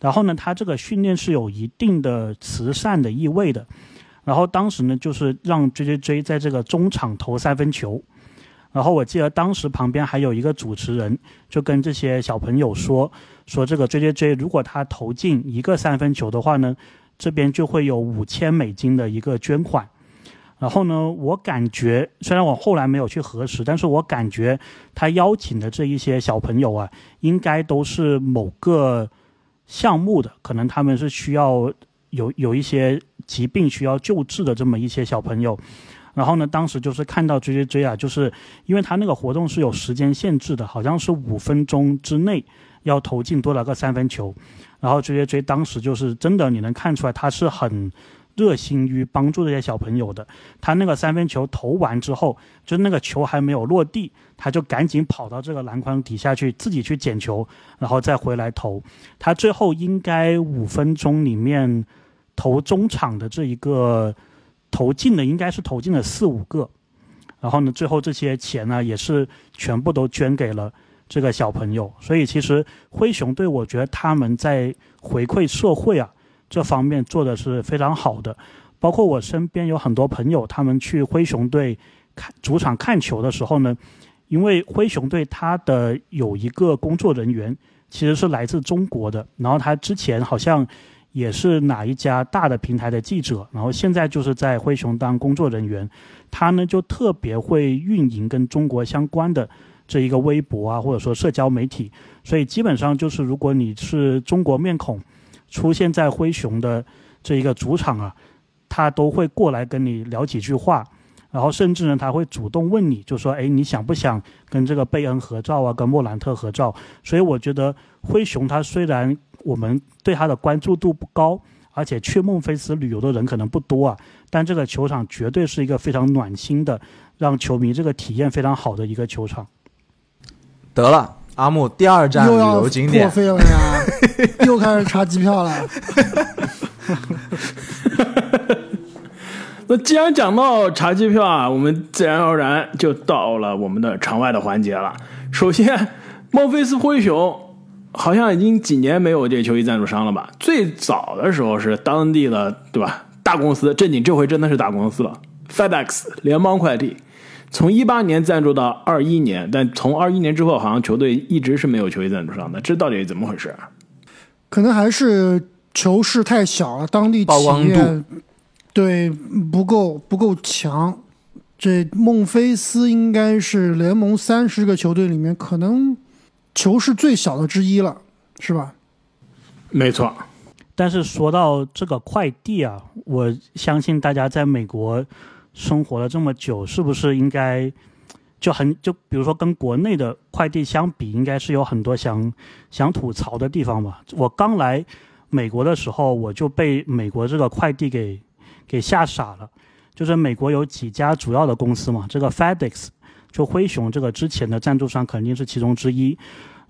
然后呢，他这个训练是有一定的慈善的意味的。然后当时呢，就是让 J J J 在这个中场投三分球。然后我记得当时旁边还有一个主持人，就跟这些小朋友说，说这个 J J J 如果他投进一个三分球的话呢，这边就会有五千美金的一个捐款。然后呢，我感觉虽然我后来没有去核实，但是我感觉他邀请的这一些小朋友啊，应该都是某个项目的，可能他们是需要有有一些疾病需要救治的这么一些小朋友。然后呢，当时就是看到追追追啊，就是因为他那个活动是有时间限制的，好像是五分钟之内要投进多少个三分球。然后 JJJ 当时就是真的，你能看出来他是很热心于帮助这些小朋友的。他那个三分球投完之后，就那个球还没有落地，他就赶紧跑到这个篮筐底下去，自己去捡球，然后再回来投。他最后应该五分钟里面投中场的这一个投进的，应该是投进了四五个。然后呢，最后这些钱呢，也是全部都捐给了。这个小朋友，所以其实灰熊队，我觉得他们在回馈社会啊这方面做的是非常好的。包括我身边有很多朋友，他们去灰熊队看主场看球的时候呢，因为灰熊队他的有一个工作人员其实是来自中国的，然后他之前好像也是哪一家大的平台的记者，然后现在就是在灰熊当工作人员，他呢就特别会运营跟中国相关的。这一个微博啊，或者说社交媒体，所以基本上就是，如果你是中国面孔，出现在灰熊的这一个主场啊，他都会过来跟你聊几句话，然后甚至呢，他会主动问你，就说，哎，你想不想跟这个贝恩合照啊，跟莫兰特合照？所以我觉得灰熊他虽然我们对他的关注度不高，而且去孟菲斯旅游的人可能不多啊，但这个球场绝对是一个非常暖心的，让球迷这个体验非常好的一个球场。得了，阿木第二站旅游景点破费了呀，又开始查机票了。那既然讲到查机票啊，我们自然而然就到了我们的场外的环节了。首先，孟菲斯灰熊好像已经几年没有这球衣赞助商了吧？最早的时候是当地的对吧？大公司，正经这回真的是大公司了，FedEx 联邦快递。从一八年赞助到二一年，但从二一年之后，好像球队一直是没有球衣赞助商的，这到底是怎么回事？可能还是球市太小了，当地企业对不够不够强。这孟菲斯应该是联盟三十个球队里面可能球市最小的之一了，是吧？没错。但是说到这个快递啊，我相信大家在美国。生活了这么久，是不是应该就很就比如说跟国内的快递相比，应该是有很多想想吐槽的地方吧？我刚来美国的时候，我就被美国这个快递给给吓傻了。就是美国有几家主要的公司嘛，这个 FedEx 就灰熊这个之前的赞助商肯定是其中之一。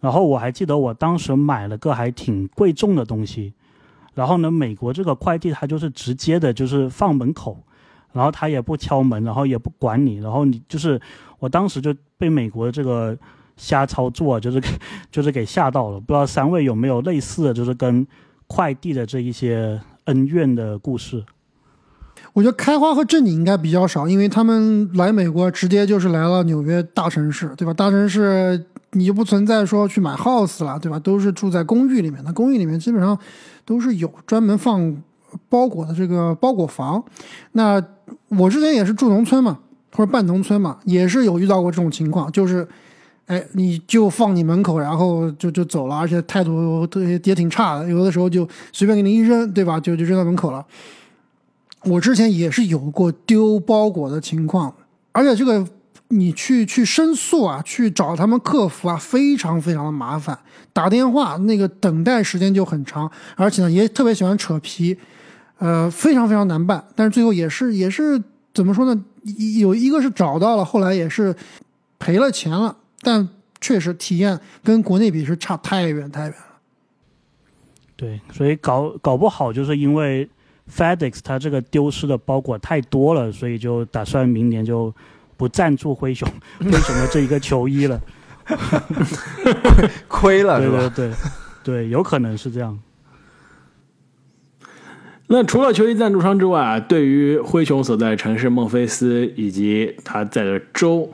然后我还记得我当时买了个还挺贵重的东西，然后呢，美国这个快递它就是直接的，就是放门口。然后他也不敲门，然后也不管你，然后你就是，我当时就被美国的这个瞎操作，就是就是给吓到了。不知道三位有没有类似的就是跟快递的这一些恩怨的故事？我觉得开花和正经应该比较少，因为他们来美国直接就是来了纽约大城市，对吧？大城市你就不存在说去买 house 了，对吧？都是住在公寓里面那，公寓里面基本上都是有专门放包裹的这个包裹房，那。我之前也是住农村嘛，或者半农村嘛，也是有遇到过这种情况，就是，哎，你就放你门口，然后就就走了，而且态度也也挺差的，有的时候就随便给你一扔，对吧？就就扔到门口了。我之前也是有过丢包裹的情况，而且这个你去去申诉啊，去找他们客服啊，非常非常的麻烦，打电话那个等待时间就很长，而且呢也特别喜欢扯皮。呃，非常非常难办，但是最后也是也是怎么说呢？有一个是找到了，后来也是赔了钱了，但确实体验跟国内比是差太远太远了。对，所以搞搞不好就是因为 FedEx 它这个丢失的包裹太多了，所以就打算明年就不赞助灰熊 灰熊的这一个球衣了，亏了是吧？对对对，对，有可能是这样。那除了球衣赞助商之外啊，对于灰熊所在城市孟菲斯以及他在的州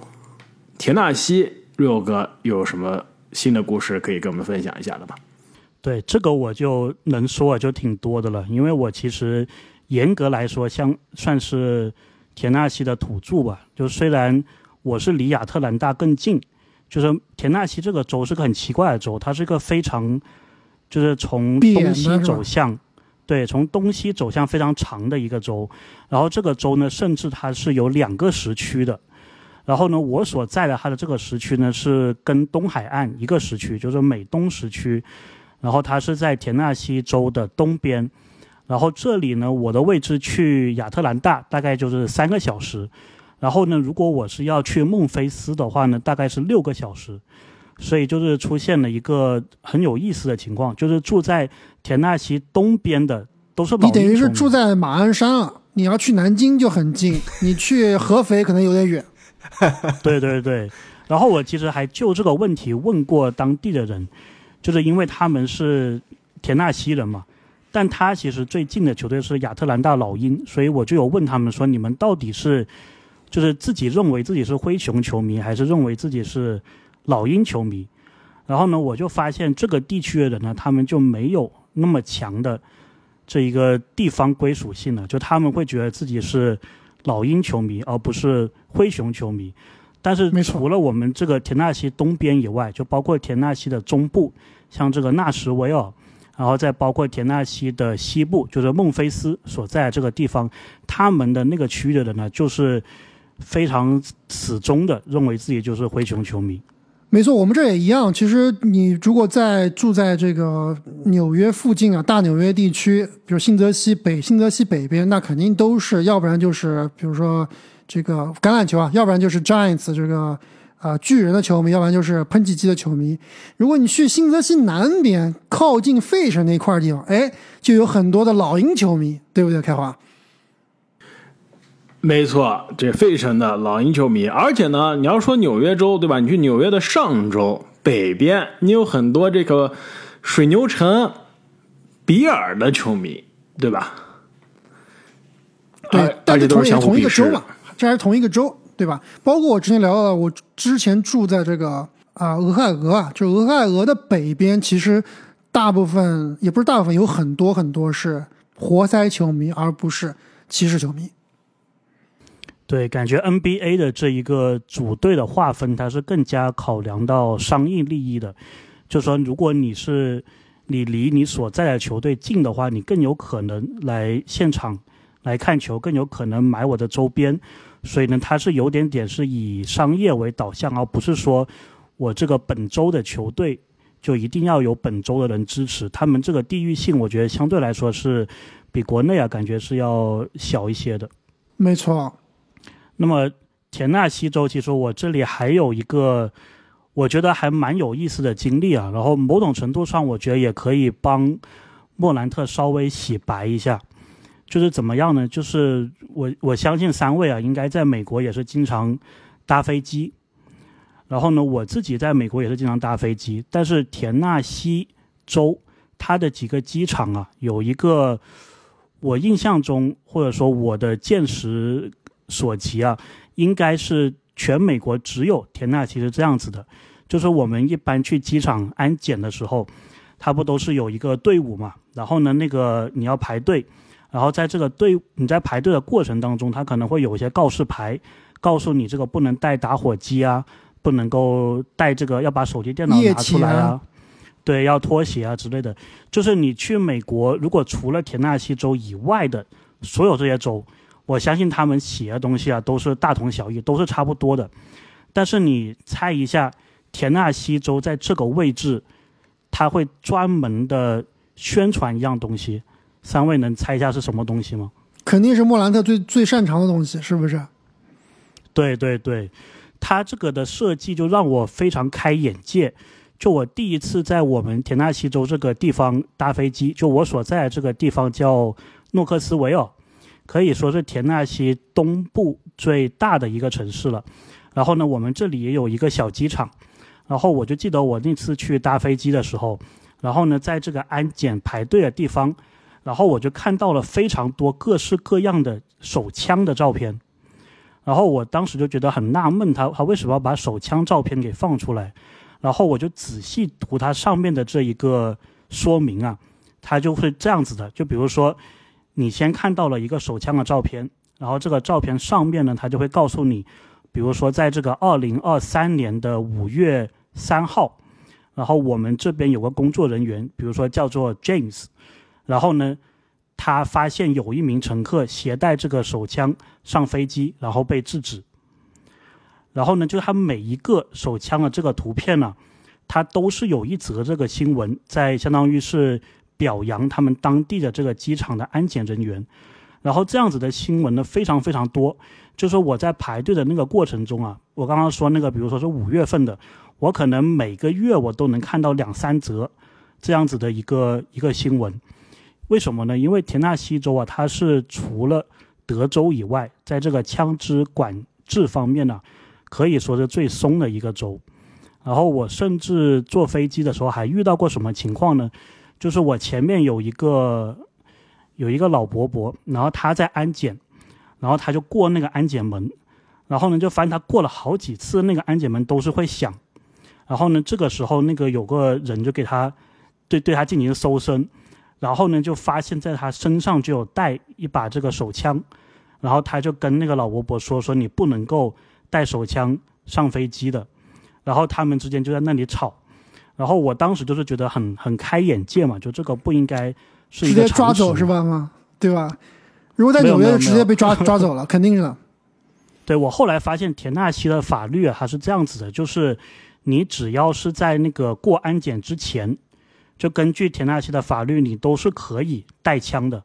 田纳西，瑞哥有什么新的故事可以跟我们分享一下的吗？对，这个我就能说就挺多的了，因为我其实严格来说，像算是田纳西的土著吧。就虽然我是离亚特兰大更近，就是田纳西这个州是个很奇怪的州，它是一个非常就是从东西走向。对，从东西走向非常长的一个州，然后这个州呢，甚至它是有两个时区的。然后呢，我所在的它的这个时区呢，是跟东海岸一个时区，就是美东时区。然后它是在田纳西州的东边，然后这里呢，我的位置去亚特兰大大概就是三个小时，然后呢，如果我是要去孟菲斯的话呢，大概是六个小时，所以就是出现了一个很有意思的情况，就是住在田纳西东边的都是老你等于是住在马鞍山了，你要去南京就很近，你去合肥可能有点远。对对对，然后我其实还就这个问题问过当地的人，就是因为他们是田纳西人嘛，但他其实最近的球队是亚特兰大老鹰，所以我就有问他们说，你们到底是就是自己认为自己是灰熊球迷，还是认为自己是老鹰球迷？然后呢，我就发现这个地区的人呢，他们就没有那么强的这一个地方归属性了，就他们会觉得自己是老鹰球迷，而不是灰熊球迷。但是除了我们这个田纳西东边以外，就包括田纳西的中部，像这个纳什维尔，然后再包括田纳西的西部，就是孟菲斯所在这个地方，他们的那个区域的人呢，就是非常始终的认为自己就是灰熊球迷。没错，我们这也一样。其实你如果在住在这个纽约附近啊，大纽约地区，比如新泽西北、新泽西北边，那肯定都是，要不然就是比如说这个橄榄球啊，要不然就是 Giants 这个啊、巨人的球迷，要不然就是喷气机的球迷。如果你去新泽西南边，靠近费城那块地方，哎，就有很多的老鹰球迷，对不对？开华？没错，这费城的老鹰球迷，而且呢，你要说纽约州对吧？你去纽约的上州北边，你有很多这个水牛城、比尔的球迷，对吧？对而，而且都是但是同也相互鄙视同一个州嘛，这还是同一个州，对吧？包括我之前聊到的，我之前住在这个啊、俄亥俄啊，就俄亥俄的北边，其实大部分也不是大部分，有很多很多是活塞球迷，而不是骑士球迷。对，感觉 NBA 的这一个组队的划分，它是更加考量到商业利益的。就说如果你是你离你所在的球队近的话，你更有可能来现场来看球，更有可能买我的周边。所以呢，它是有点点是以商业为导向，而不是说我这个本周的球队就一定要有本周的人支持。他们这个地域性，我觉得相对来说是比国内啊感觉是要小一些的。没错，那么田纳西州，其实我这里还有一个我觉得还蛮有意思的经历啊，然后某种程度上，我觉得也可以帮莫兰特稍微洗白一下。就是怎么样呢？就是我我相信三位啊，应该在美国也是经常搭飞机。然后呢，我自己在美国也是经常搭飞机，但是田纳西州它的几个机场啊，有一个我印象中或者说我的见识所及啊，应该是全美国只有田纳西是这样子的，就是我们一般去机场安检的时候，它不都是有一个队伍嘛？然后呢，那个你要排队，然后在这个队你在排队的过程当中，它可能会有一些告示牌，告诉你这个不能带打火机啊，不能够带这个要把手机电脑拿出来啊啊。对，要脱鞋啊之类的，就是你去美国，如果除了田纳西州以外的所有这些州，我相信他们写的东西啊都是大同小异，都是差不多的。但是你猜一下，田纳西州在这个位置，他会专门的宣传一样东西，三位能猜一下是什么东西吗？肯定是莫兰特最最擅长的东西，是不是？对对对，他这个的设计就让我非常开眼界。就我第一次在我们田纳西州这个地方搭飞机，就我所在的这个地方叫诺克斯维尔，可以说是田纳西东部最大的一个城市了。然后呢，我们这里也有一个小机场。然后我就记得我那次去搭飞机的时候，然后呢，在这个安检排队的地方，然后我就看到了非常多各式各样的手枪的照片。然后我当时就觉得很纳闷，他他为什么要把手枪照片给放出来？然后我就仔细读它上面的这一个说明啊，它就会这样子的。就比如说，你先看到了一个手枪的照片，然后这个照片上面呢，它就会告诉你，比如说在这个二零二三年的五月三号，然后我们这边有个工作人员，比如说叫做 James，然后呢，他发现有一名乘客携带这个手枪上飞机，然后被制止。然后呢，就是他每一个手枪的这个图片呢，它都是有一则这个新闻在相当于是表扬他们当地的这个机场的安检人员，然后这样子的新闻呢非常非常多。就是我在排队的那个过程中啊，我刚刚说那个，比如说是五月份的，我可能每个月我都能看到两三则这样子的一个一个新闻。为什么呢？因为田纳西州啊，它是除了德州以外，在这个枪支管制方面呢，可以说是最松的一个州。然后我甚至坐飞机的时候还遇到过什么情况呢？就是我前面有一个有一个老伯伯，然后他在安检。然后他就过那个安检门，然后呢，就发现他过了好几次那个安检门都是会响，然后呢，这个时候那个有个人就给他对对他进行搜身，然后呢，就发现在他身上就有带一把这个手枪，然后他就跟那个老伯伯说说你不能够带手枪上飞机的，然后他们之间就在那里吵，然后我当时就是觉得很很开眼界嘛，就这个不应该是一个直接抓走是吧？吗？对吧？如果在纽约就直接被抓 抓走了，肯定是的。对我后来发现，田纳西的法律啊，它是这样子的，就是你只要是在那个过安检之前，就根据田纳西的法律，你都是可以带枪的。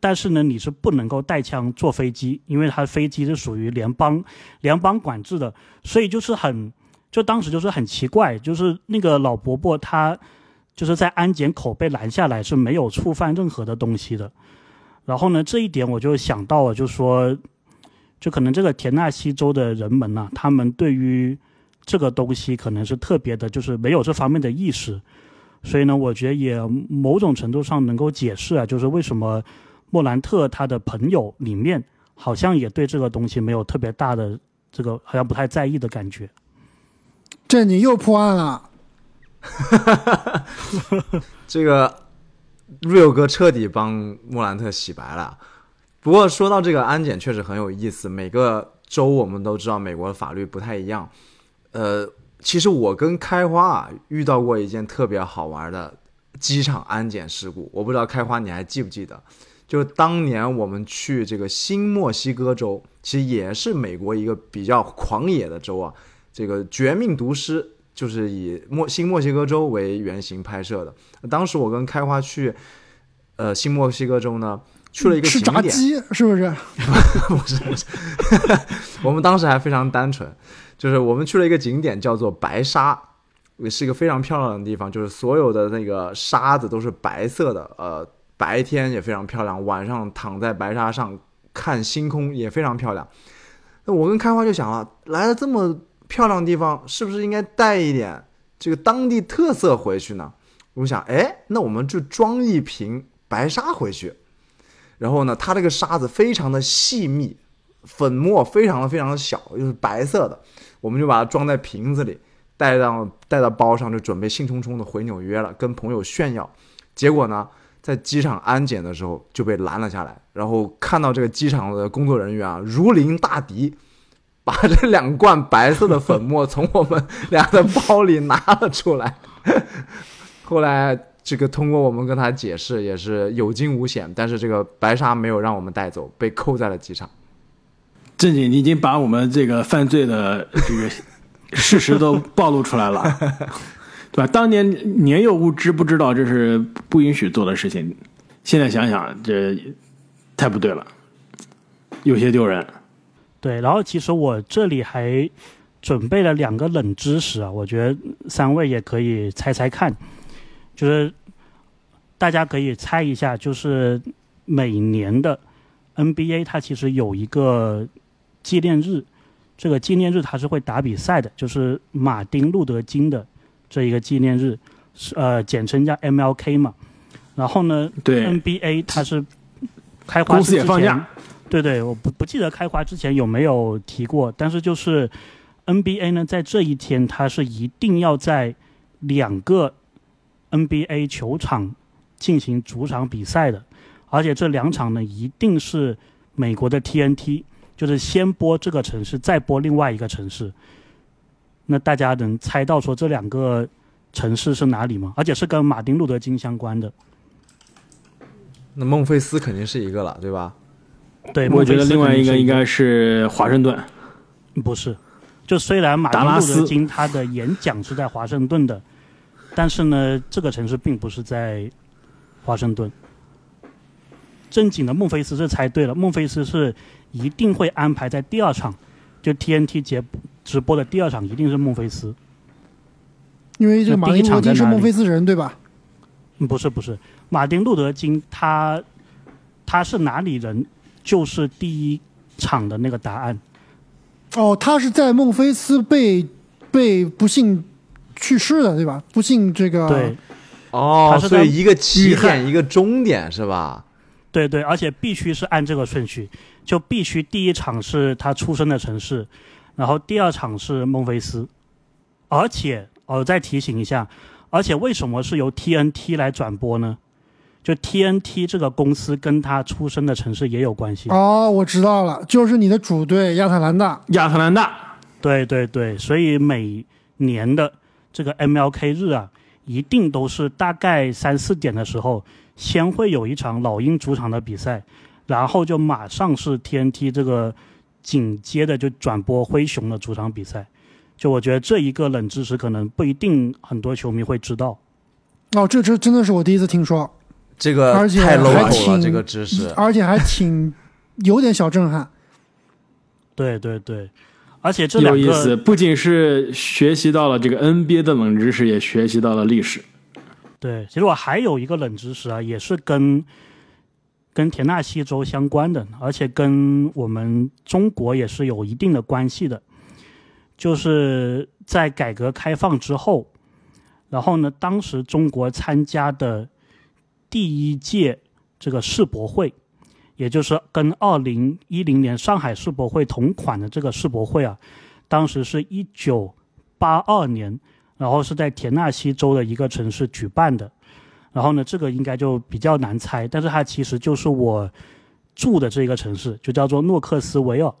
但是呢，你是不能够带枪坐飞机，因为它飞机是属于联邦联邦管制的。所以就是很，就当时就是很奇怪，就是那个老伯伯他就是在安检口被拦下来，是没有触犯任何的东西的。然后呢，这一点我就想到了，就说，就可能这个田纳西州的人们呢，他们对于这个东西可能是特别的，就是没有这方面的意识，所以呢，我觉得也某种程度上能够解释啊，就是为什么莫兰特他的朋友里面好像也对这个东西没有特别大的这个好像不太在意的感觉。这你又破案了，这个。Real 哥彻底帮莫兰特洗白了。不过说到这个安检，确实很有意思。每个州我们都知道，美国的法律不太一样。呃，其实我跟开花啊遇到过一件特别好玩的机场安检事故。我不知道开花你还记不记得？就当年我们去这个新墨西哥州，其实也是美国一个比较狂野的州啊。这个《绝命毒师》。就是以墨新墨西哥州为原型拍摄的。当时我跟开花去，呃，新墨西哥州呢，去了一个景点，是 不是？不是不是，我们当时还非常单纯，就是我们去了一个景点叫做白沙，也是一个非常漂亮的地方，就是所有的那个沙子都是白色的，呃，白天也非常漂亮，晚上躺在白沙上看星空也非常漂亮。那我跟开花就想了，来了这么。漂亮地方是不是应该带一点这个当地特色回去呢？我想，哎，那我们就装一瓶白沙回去。然后呢，它这个沙子非常的细密，粉末非常的非常的小，又是白色的，我们就把它装在瓶子里，带到带到包上，就准备兴冲冲的回纽约了，跟朋友炫耀。结果呢，在机场安检的时候就被拦了下来，然后看到这个机场的工作人员啊，如临大敌。把这两罐白色的粉末从我们俩的包里拿了出来，后来这个通过我们跟他解释也是有惊无险，但是这个白沙没有让我们带走，被扣在了机场。正经，你已经把我们这个犯罪的这个事实都暴露出来了，对吧？当年年幼无知，不知道这是不允许做的事情，现在想想这太不对了，有些丢人。对，然后其实我这里还准备了两个冷知识啊，我觉得三位也可以猜猜看，就是大家可以猜一下，就是每年的 NBA 它其实有一个纪念日，这个纪念日它是会打比赛的，就是马丁路德金的这一个纪念日，是呃简称叫 MLK 嘛。然后呢，对 NBA 它是开花之前。对对，我不不记得开花之前有没有提过，但是就是 NBA 呢，在这一天它是一定要在两个 NBA 球场进行主场比赛的，而且这两场呢一定是美国的 TNT，就是先播这个城市，再播另外一个城市。那大家能猜到说这两个城市是哪里吗？而且是跟马丁路德金相关的。那孟菲斯肯定是一个了，对吧？对，我觉得另外一个应该是华盛顿，不是，就虽然马丁达拉斯路德金他的演讲是在华盛顿的，但是呢，这个城市并不是在华盛顿。正经的孟菲斯是猜对了，孟菲斯是一定会安排在第二场，就 TNT 节直播的第二场一定是孟菲斯。因为这个马丁路德金是孟菲斯人，对吧？嗯不是不是，马丁路德金他他是哪里人，就是第一场的那个答案。哦，他是在孟菲斯被被不幸去世的，对吧？不幸这个对哦他，是在所以一个起点，一个终点是吧？对对，而且必须是按这个顺序，就必须第一场是他出生的城市，然后第二场是孟菲斯，而且我、再提醒一下，而且为什么是由 TNT 来转播呢？就 TNT 这个公司跟他出生的城市也有关系。哦，我知道了，就是你的主队亚特兰大。亚特兰大对对对，所以每年的这个 MLK 日啊，一定都是大概三四点的时候，先会有一场老鹰主场的比赛，然后就马上是 TNT 这个紧接着就转播灰熊的主场比赛。就我觉得这一个冷知识可能不一定很多球迷会知道。哦，这这真的是我第一次听说，这个而且太还 local 了，这个知识。而且还挺有点小震撼。对对对，而且这两有意思，个不仅是学习到了这个 NBA 的冷知识，也学习到了历史。对，其实我还有一个冷知识啊，也是跟跟田纳西州相关的，而且跟我们中国也是有一定的关系的。就是在改革开放之后，然后呢，当时中国参加的第一届这个世博会，也就是跟二零一零年上海世博会同款的这个世博会啊，当时是一九八二年。然后是在田纳西州的一个城市举办的。然后呢，这个应该就比较难猜，但是它其实就是我住的这个城市，就叫做诺克斯维尔。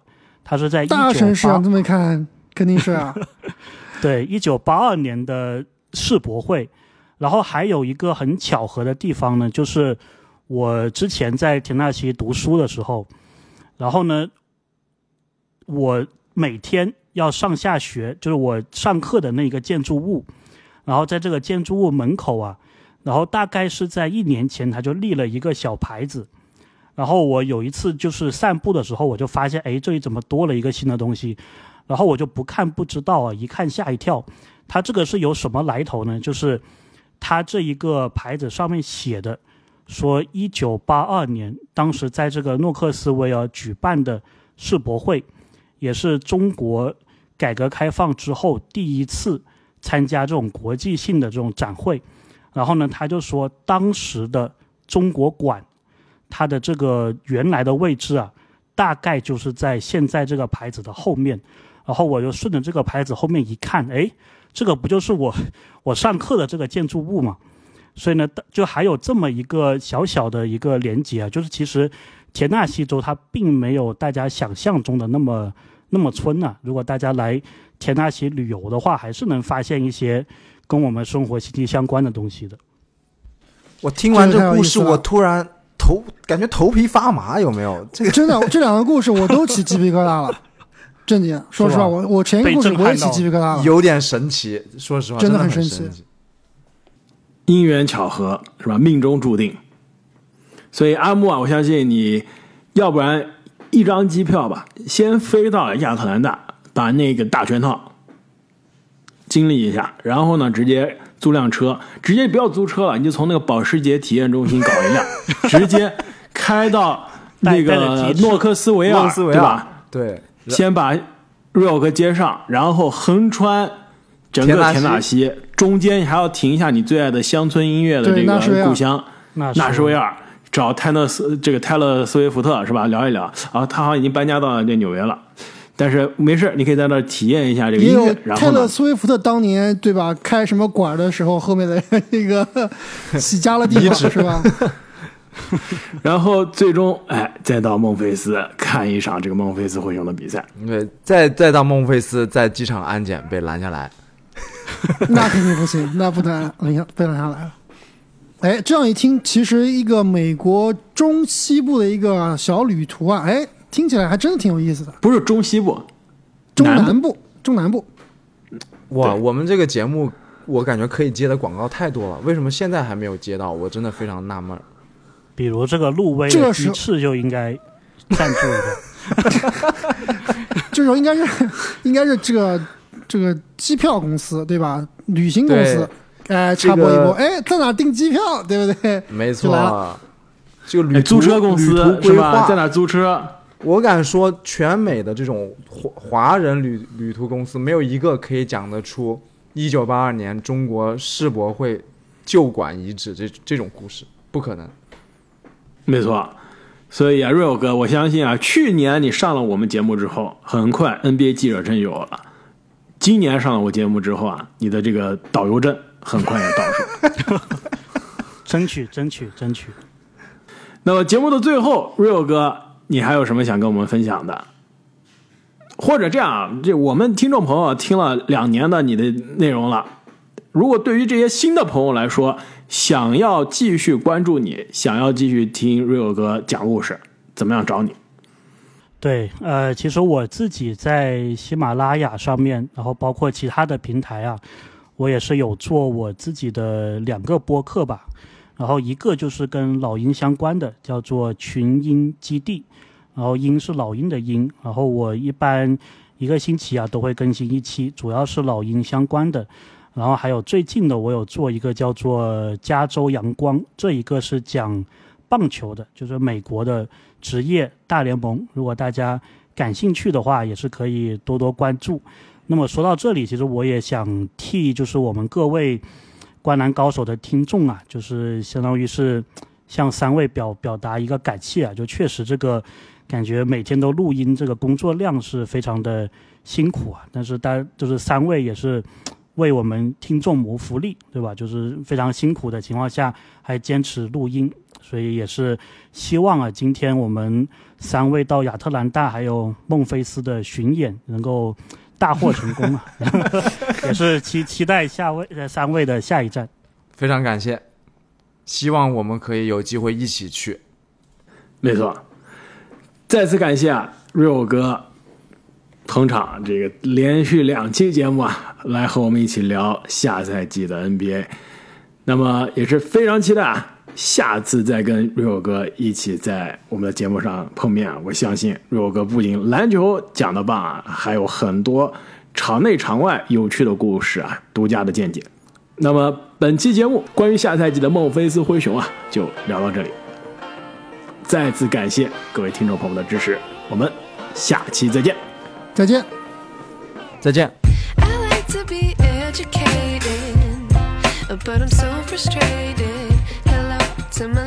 它是在一九大城市啊，这么一看肯定是啊。对一九八二年的世博会。然后还有一个很巧合的地方呢，就是我之前在田纳西读书的时候，然后呢，我每天要上下学，就是我上课的那个建筑物，然后在这个建筑物门口啊，然后大概是在一年前，他就立了一个小牌子。然后我有一次就是散步的时候，我就发现，哎，这里怎么多了一个新的东西？然后我就不看不知道啊，一看吓一跳。它这个是有什么来头呢？就是他这一个牌子上面写的，说一九八二年，当时在这个诺克斯维尔举办的世博会，也是中国改革开放之后第一次参加这种国际性的这种展会。然后呢，他就说当时的中国馆，它的这个原来的位置啊，大概就是在现在这个牌子的后面。然后我就顺着这个牌子后面一看，哎，这个不就是我我上课的这个建筑物嘛？所以呢，就还有这么一个小小的一个连接啊，就是其实田纳西州它并没有大家想象中的那么那么村呐、如果大家来田纳西旅游的话，还是能发现一些跟我们生活息息相关的东西的。我听完这故事，我突然头感觉头皮发麻，有没有？这个真的，这两个故事我都起鸡皮疙瘩了。正经，说实话，我我前一个故事我也起鸡皮疙瘩了。有点神奇，说实话，真的的很神奇。因缘巧合是吧？命中注定。所以阿木啊，我相信你，要不然一张机票吧，先飞到亚特兰大，把那个大全套经历一下，然后呢，直接租辆车，直接不要租车了，你就从那个保时捷体验中心搞一辆，直接开到那个诺克斯维尔，诺斯维尔对吧？对，先把瑞尔河接上，然后横穿整个田纳西中间还要停一下你最爱的乡村音乐的这个故乡纳纳什维尔，找泰勒斯这个泰勒斯威夫特是吧？聊一聊啊，他好像已经搬家到这纽约了，但是没事，你可以在那儿体验一下这个音乐，然泰勒·斯威夫特当年对吧？开什么馆的时候，后面的 那个 洗家了地方是吧？然后最终哎，再到孟菲斯看一场这个孟菲斯灰熊的比赛。对，再再到孟菲斯，在机场安检被拦下来，那肯定不行，那不能拦下被拦下来了。哎，这样一听，其实一个美国中西部的一个小旅途啊，哎，听起来还真的挺有意思的。不是中西部，中南部南部，中南部。哇，我们这个节目我感觉可以接的广告太多了，为什么现在还没有接到？我真的非常纳闷儿。比如这个路威这个是的鸡翅就应该赞助一下。这时候应该是应该是这个这个机票公司对吧？旅行公司，哎，插播一波，哎，在哪订机票，对不对？没错，这个旅哎租车公司是吧？在哪租车？我敢说，全美的这种华华人旅旅途公司，没有一个可以讲得出一九八二年中国世博会旧馆遗址这这种故事，不可能。没错。所以啊，瑞欧哥，我相信啊，去年你上了我们节目之后，很快 NBA 记者证有了。今年上了我节目之后啊，你的这个导游证很快也到手。争取，争取，争取。那么节目的最后，瑞欧哥，你还有什么想跟我们分享的？或者这样啊，这我们听众朋友听了两年的你的内容了，如果对于这些新的朋友来说，想要继续关注你，想要继续听瑞欧哥讲故事，怎么样找你？对，呃，其实我自己在喜马拉雅上面，然后包括其他的平台啊，我也是有做我自己的两个播客吧。然后一个就是跟老鹰相关的，叫做群鹰基地，然后鹰是老鹰的鹰。然后我一般一个星期啊都会更新一期，主要是老鹰相关的。然后还有最近的，我有做一个叫做加州阳光，这一个是讲棒球的，就是美国的职业大联盟。如果大家感兴趣的话，也是可以多多关注。那么说到这里，其实我也想替就是我们各位灌篮高手的听众啊，就是相当于是向三位表表达一个感谢啊，就确实这个感觉每天都录音，这个工作量是非常的辛苦啊。但是大就是三位也是为我们听众谋福利，对吧？就是非常辛苦的情况下还坚持录音，所以也是希望啊，今天我们三位到亚特兰大还有孟菲斯的巡演能够大获成功啊，也是期期待下位呃三位的下一站。非常感谢，希望我们可以有机会一起去。没错，再次感谢啊，瑞欧哥捧场这个连续两期节目啊，来和我们一起聊下赛季的 NBA。那么也是非常期待啊，下次再跟瑞欧哥一起在我们的节目上碰面啊。我相信瑞欧哥不仅篮球讲得棒啊，还有很多场内场外有趣的故事啊，独家的见解。那么本期节目关于下赛季的孟菲斯灰熊啊，就聊到这里。再次感谢各位听众朋友的支持，我们下期再见。再见。再见。 I like to be educated, but I'm so frustrated. Hello to my